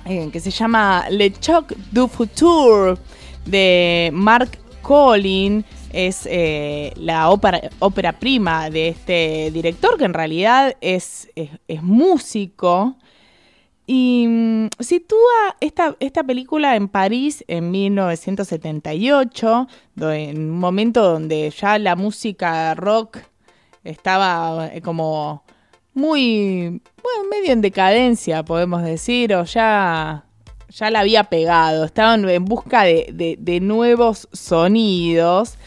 que se llama Le Choc du Futur, de Mark Collin. Es eh, la ópera, prima de este director, que en realidad es, es, músico. Y mm, sitúa esta, esta película en París en 1978, do- en un momento donde ya la música rock estaba eh, como muy, bueno, medio en decadencia, podemos decir, o ya, ya la había pegado. Estaban en busca de- de nuevos sonidos.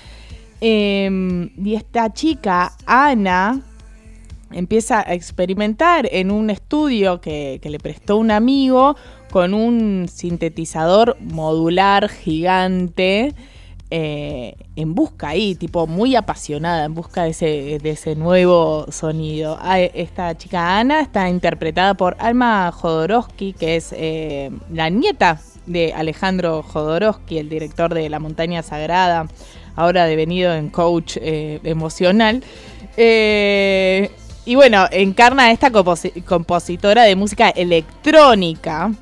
Em, y esta chica, Ana, empieza a experimentar en un estudio que, le prestó un amigo con un sintetizador modular gigante. eh, en busca ahí, tipo muy apasionada, en busca de ese, de ese nuevo sonido. Ah, Esta chica Ana está interpretada por Alma Jodorowsky, que es eh, la nieta de Alejandro Jodorowsky, el director de La Montaña Sagrada, ahora devenido en coach eh, emocional. Eh, y bueno, encarna a esta composi- compositora de música electrónica,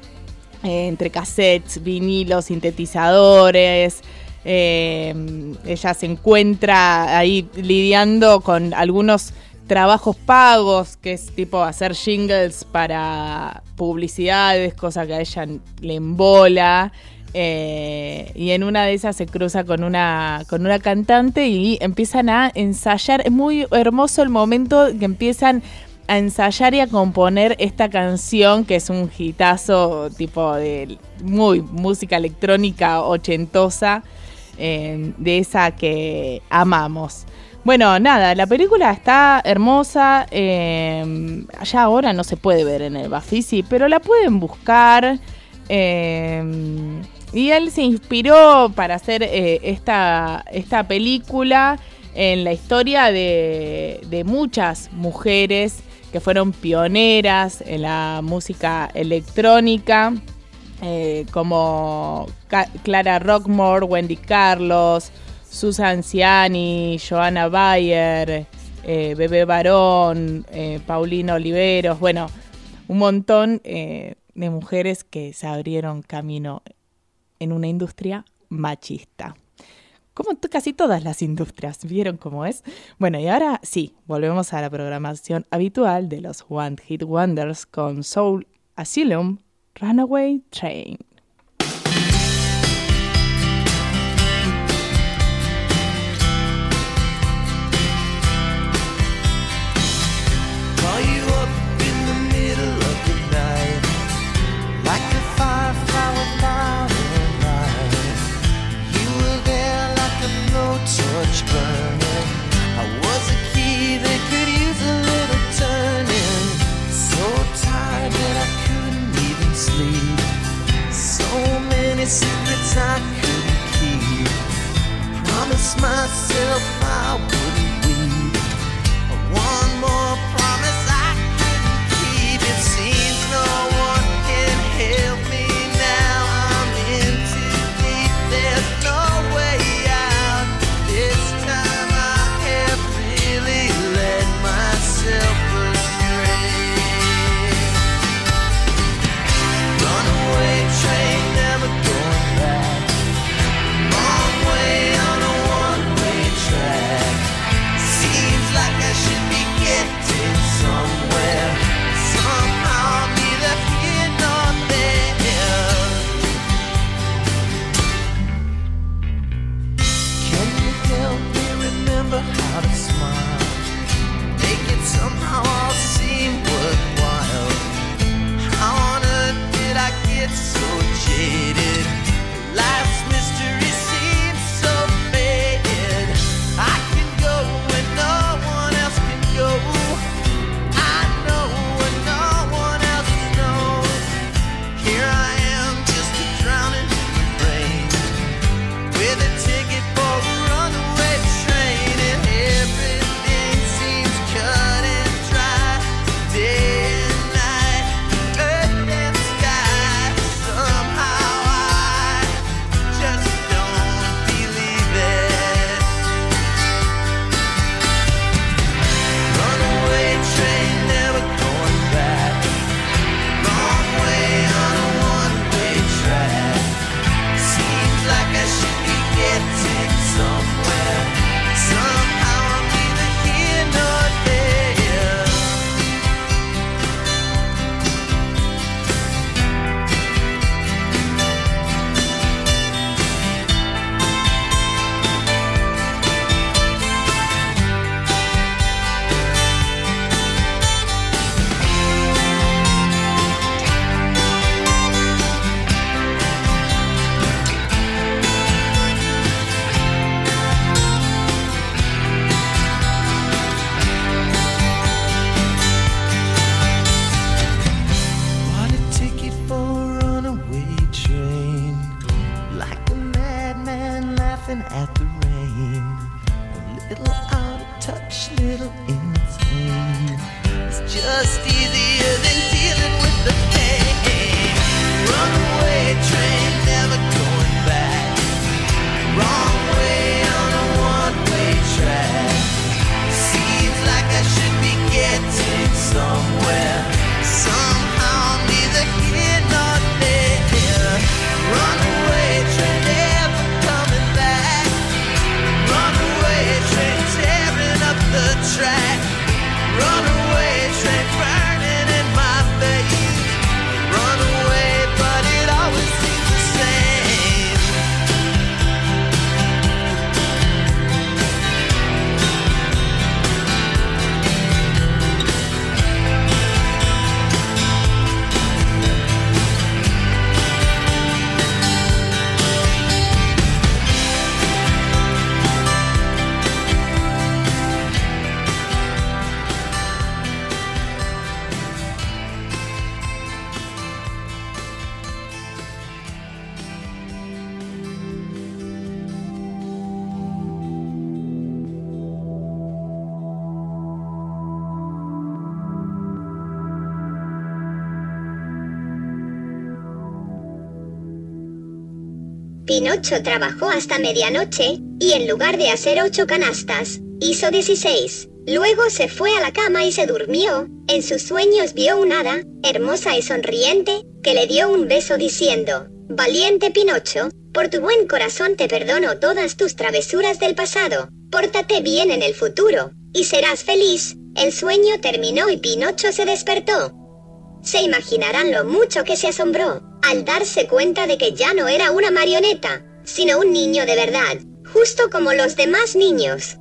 eh, entre cassettes, vinilos, sintetizadores. Ella se encuentra ahí lidiando con algunos trabajos pagos, que es tipo hacer jingles para publicidades, cosa que a ella le embola. Eh, y en una de esas se cruza con una, con una cantante y empiezan a ensayar. Es muy hermoso el momento que empiezan a ensayar y a componer esta canción que es un hitazo tipo de muy música electrónica ochentosa eh, de esa que amamos. Bueno, nada, la película está hermosa. eh, ya ahora no se puede ver en el Bafisi, pero la pueden buscar. eh, y él se inspiró para hacer eh, esta, esta película en la historia de, de muchas mujeres que fueron pioneras en la música electrónica, eh, como Clara Rockmore, Wendy Carlos, Susan Ciani, Joanna Bayer, eh, Bebé Barón, eh, Paulina Oliveros, bueno, un montón de mujeres que se abrieron camino en una industria machista. Como casi todas las industrias, ¿vieron cómo es? Bueno, y ahora sí, volvemos a la programación habitual de los One Hit Wonders con Soul Asylum, Runaway Train. Pinocho trabajó hasta medianoche, y en lugar de hacer ocho canastas, hizo 16. Luego se fue a la cama y se durmió. En sus sueños vio un hada, hermosa y sonriente, que le dio un beso diciendo, Valiente Pinocho, por tu buen corazón te perdono todas tus travesuras del pasado. Pórtate bien en el futuro, y serás feliz. El sueño terminó y Pinocho se despertó. Se imaginarán lo mucho que se asombró al darse cuenta de que ya no era una marioneta, sino un niño de verdad, justo como los demás niños.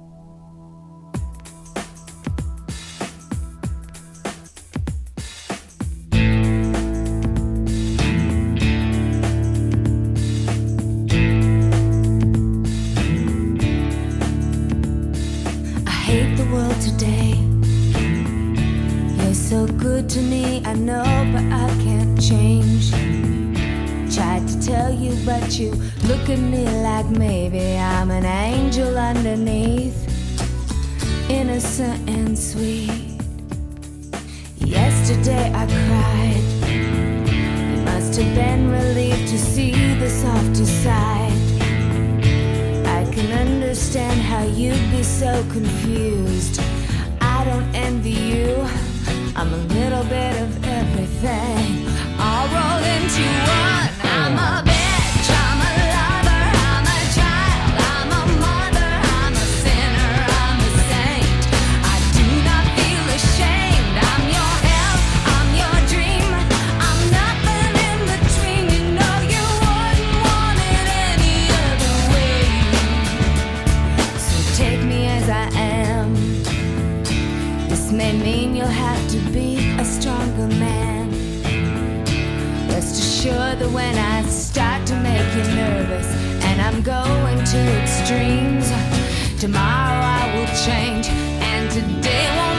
You, you look at me like maybe I'm an angel underneath, innocent and sweet. Yesterday I cried. You must have been relieved to see the softer side. I can understand how you'd be so confused. I don't envy you. I'm a little bit of everything. All rolled into one. I'm a Assured that when I start to make you nervous and I'm going to extremes, tomorrow I will change and today won't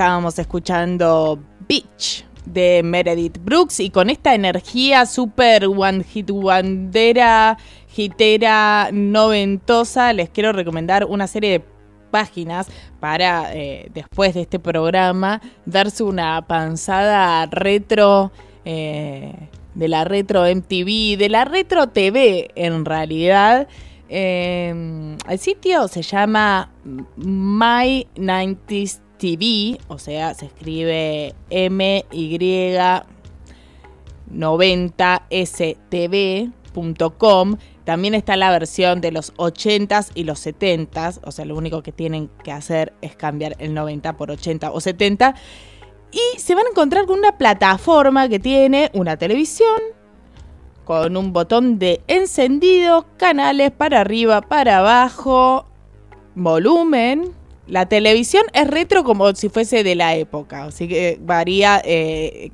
estábamos escuchando Beach de Meredith Brooks y con esta energía super one hit wandera, hitera, noventosa, les quiero recomendar una serie de páginas para eh, después de este programa darse una panzada retro eh, de la retro MTV, de la retro TV en realidad. Eh, el sitio se llama My 90s TV, o sea, se escribe M Y 90stv.com. También está la versión de los 80s y los 70s, o sea, lo único que tienen que hacer es cambiar el 90 por 80 o 70. Y se van a encontrar con una plataforma que tiene una televisión, con un botón de encendido, canales para arriba, para abajo, volumen. La televisión es retro como si fuese de la época, así que varía eh,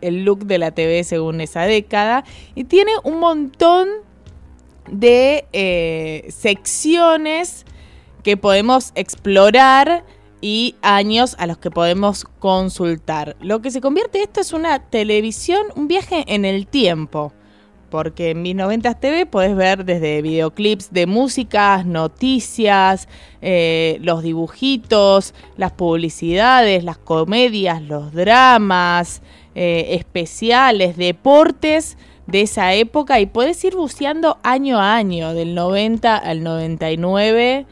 el look de la TV según esa década. Y tiene un montón de eh, secciones que podemos explorar y años a los que podemos consultar. Lo que se convierte esto es una televisión, un viaje en el tiempo. Porque en mis 90 TV podés ver desde videoclips de músicas, noticias, eh, los dibujitos, las publicidades, las comedias, los dramas, eh, especiales, deportes de esa época y podés ir buceando año a año, del 90 al 99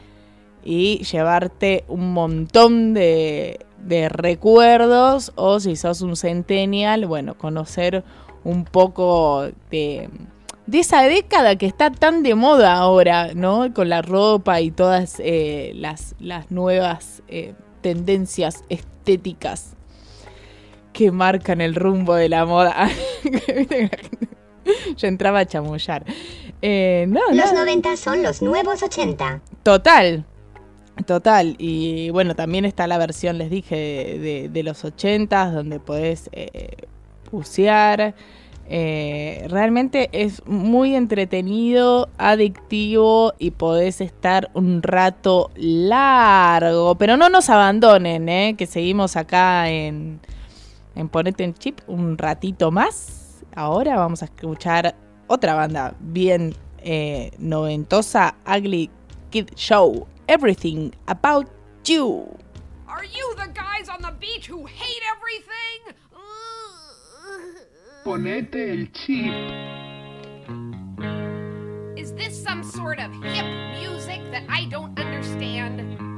y llevarte un montón de, recuerdos o si sos un centennial, bueno, conocer un poco de, de esa década que está tan de moda ahora, ¿no? Con la ropa y todas eh, las, las nuevas eh, tendencias estéticas que marcan el rumbo de la moda. Yo entraba a chamullar. Eh, no, Los no. 90 son los nuevos 80. Total, total. Y bueno, también está la versión, les dije, de, los 80 donde podés eh, bucear. Eh, realmente es muy entretenido, adictivo y podés estar un rato largo. Pero no nos abandonen, ¿eh? que seguimos acá en, en Ponete en Chip un ratito más. Ahora vamos a escuchar otra banda bien eh, noventosa, Ugly Kid Show. Everything About You. Are you the guys on the beach who hate everything? Ponete el chip. Is this some sort of hip music that I don't understand?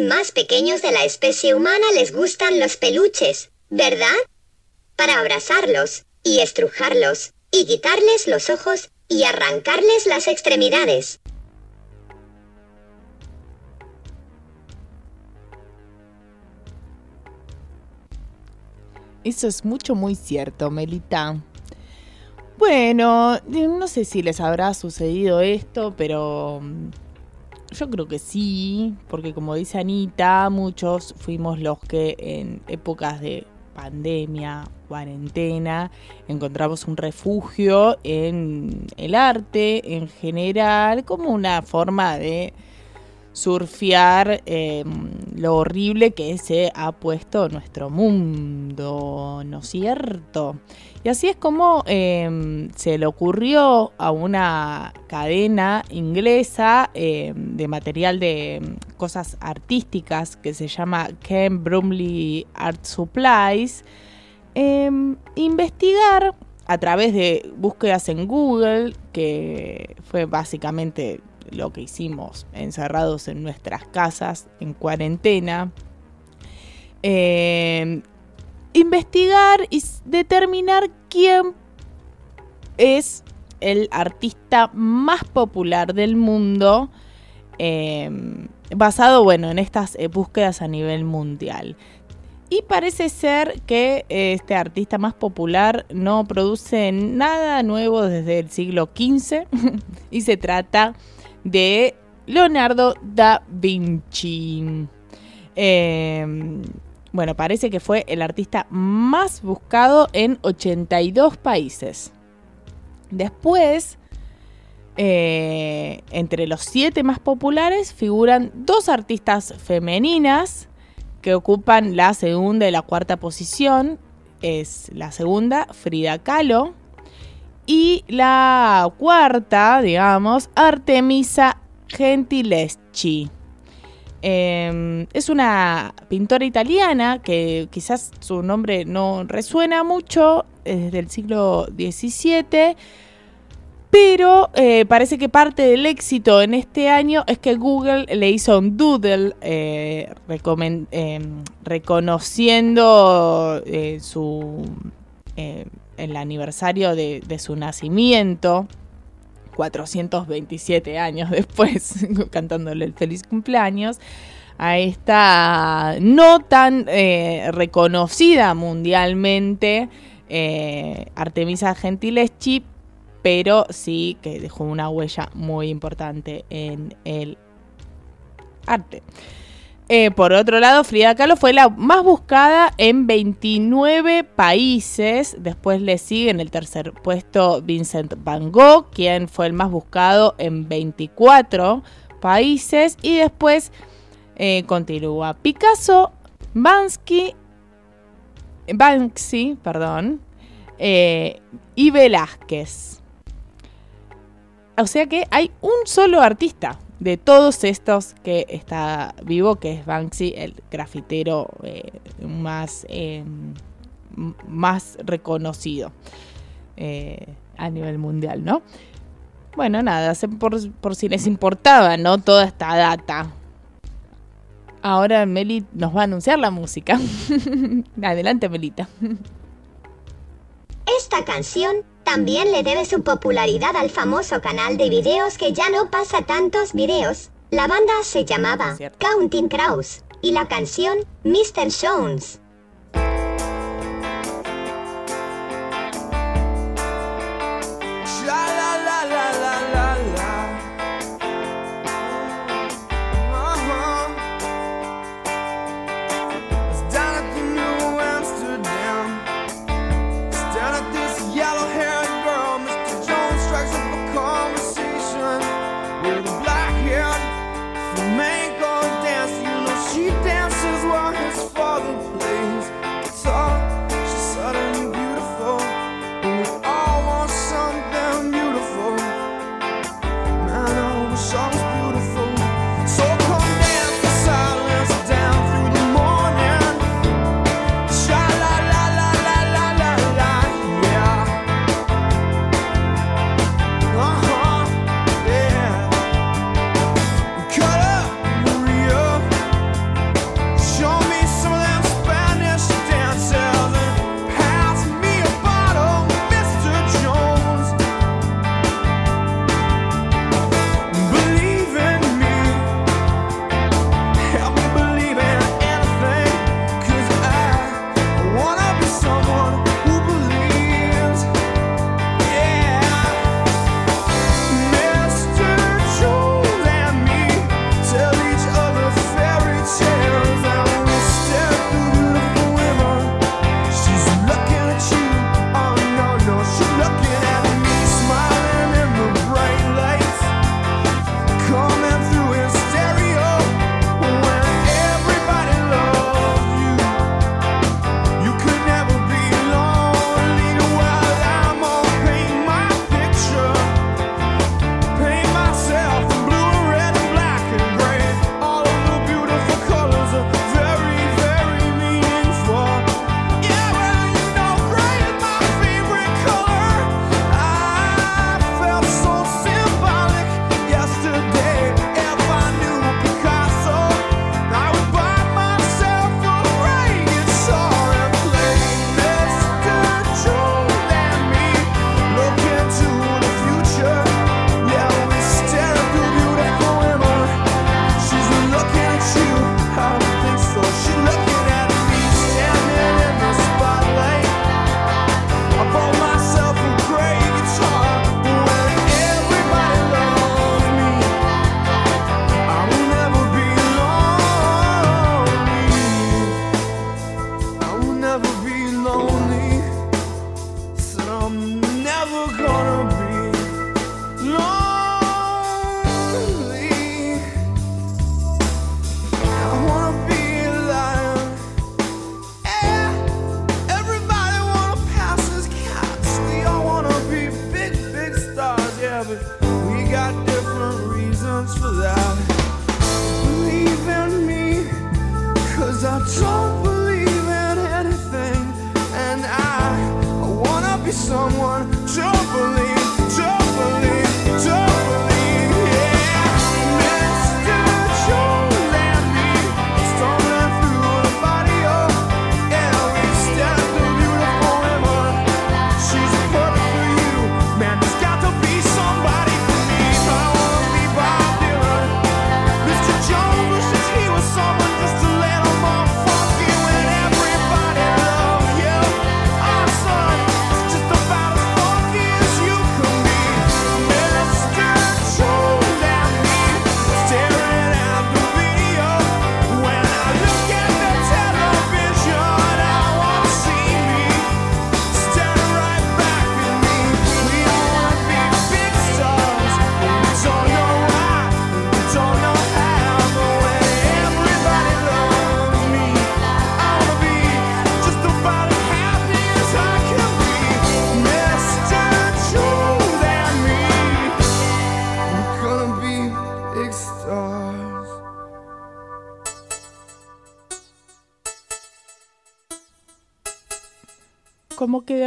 Más pequeños de la especie humana les gustan los peluches, ¿verdad? Para abrazarlos, y estrujarlos, y quitarles los ojos, y arrancarles las extremidades. Eso es mucho, muy cierto, Melita. Bueno, no sé si les habrá sucedido esto, pero yo creo que sí, porque como dice Anita, muchos fuimos los que en épocas de pandemia, cuarentena, encontramos un refugio en el arte en general, como una forma de surfear eh, lo horrible que se ha puesto nuestro mundo, ¿no es cierto? Y así es como eh, se le ocurrió a una cadena inglesa eh, de material de mm, cosas artísticas que se llama Ken Brumley Art Supplies, investigar a través de búsquedas en Google, que fue básicamente lo que hicimos encerrados en nuestras casas en cuarentena. Eh, investigar y determinar quién es el artista más popular del mundo eh, basado bueno en estas eh, búsquedas a nivel mundial y parece ser que eh, este artista más popular no produce nada nuevo desde el siglo XV y se trata Leonardo da Vinci. Eh, bueno, parece que fue el artista más buscado en 82 países. Después, eh, entre los siete más populares figuran dos artistas femeninas que ocupan la segunda y la cuarta posición. Es la segunda, Frida Kahlo. Y la cuarta, digamos, Artemisa Gentileschi. Eh, es una pintora italiana que quizás su nombre no resuena mucho, es desde el siglo XVII, pero eh, parece que parte del éxito en este año es que Google le hizo un doodle eh, eh, reconociendo eh, su eh, el aniversario de, su nacimiento. 427 años después, cantándole el feliz cumpleaños, a esta no tan eh, reconocida mundialmente eh, Artemisa Gentileschi, pero sí que dejó una huella muy importante en el arte. Eh, por otro lado, Frida Kahlo fue la más buscada en 29 países. Después le sigue en el tercer puesto Vincent Van Gogh, quien fue el más buscado en 24 países. Y después eh, continúa Picasso, Bansky, Banksy, perdón, eh, y Velázquez. O sea que hay un solo artista de todos estos que está vivo, que es Banksy, el grafitero eh, más, eh, m- más reconocido eh, a nivel mundial, ¿no? Bueno, nada, por, por si les importaba, ¿no? Toda esta data. Ahora Meli nos va a anunciar la música. Adelante, Melita. Esta canción también le debe su popularidad al famoso canal de videos que ya no pasa tantos videos. La banda se llamaba. Counting Crows y la canción Mr. Jones.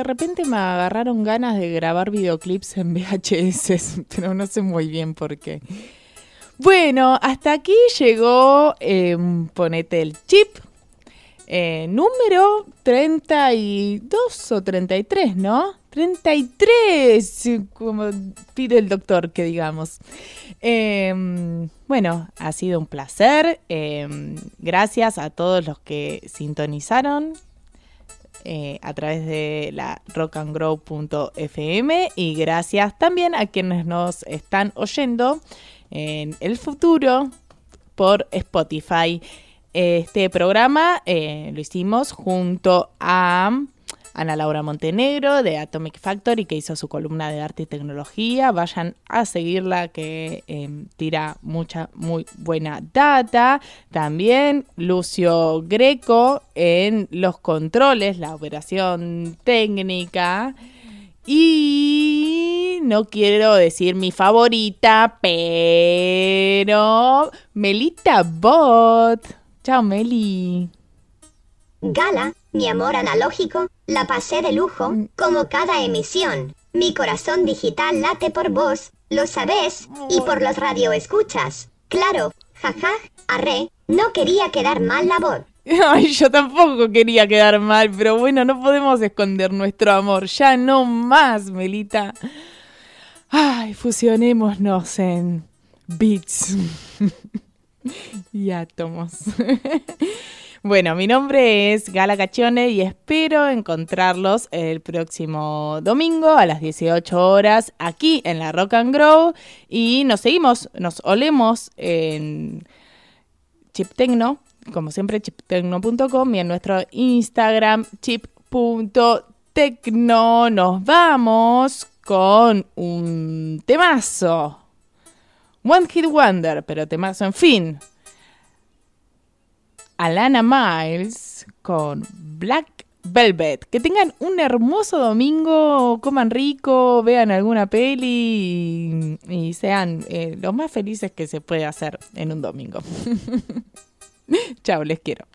Repente me agarraron ganas de grabar videoclips en VHS, pero no sé muy bien por qué. Bueno, hasta aquí llegó eh, Ponete el Chip, eh, número 32 o 33, ¿no? 33, como pide el doctor que digamos. Eh, bueno, ha sido un placer. eh, gracias a todos los que sintonizaron eh, a través de la rockandgrow.fm y gracias también a quienes nos están oyendo en el futuro por Spotify. Este programa eh, lo hicimos junto a Ana Laura Montenegro de Atomic Factory que hizo su columna de arte y tecnología. Vayan a seguirla que eh, tira mucha, muy buena data. También Lucio Greco en los controles, la operación técnica. Y no quiero decir mi favorita, pero Melita Bot. Chao, Meli. Gala, mi amor analógico, la pasé de lujo, como cada emisión. Mi corazón digital late por vos, lo sabés, y por los radioescuchas. Claro, jaja, arre, no quería quedar mal la voz. Ay, yo tampoco quería quedar mal, pero bueno, no podemos esconder nuestro amor. Ya no más, Melita. Ay, fusionémonos en bits y átomos. Bueno, mi nombre es Gala Cachone y espero encontrarlos el próximo domingo a las 18 horas aquí en la Rock and Grow y nos seguimos, nos olemos en Chip Tecno, como siempre chiptecno.com y en nuestro Instagram chip.tecno. Nos vamos con un temazo. One Hit Wonder, pero temazo en fin. Alana Miles con Black Velvet. Que tengan un hermoso domingo, coman rico, vean alguna peli y, sean eh, los más felices que se puede hacer en un domingo. Chao, les quiero.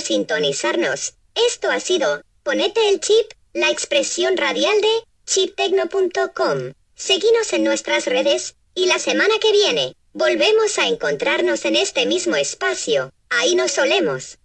Sintonizarnos. Esto ha sido Ponete el chip, la expresión radial de chiptecno.com. Seguinos en nuestras redes y la semana que viene volvemos a encontrarnos en este mismo espacio. Ahí nos solemos.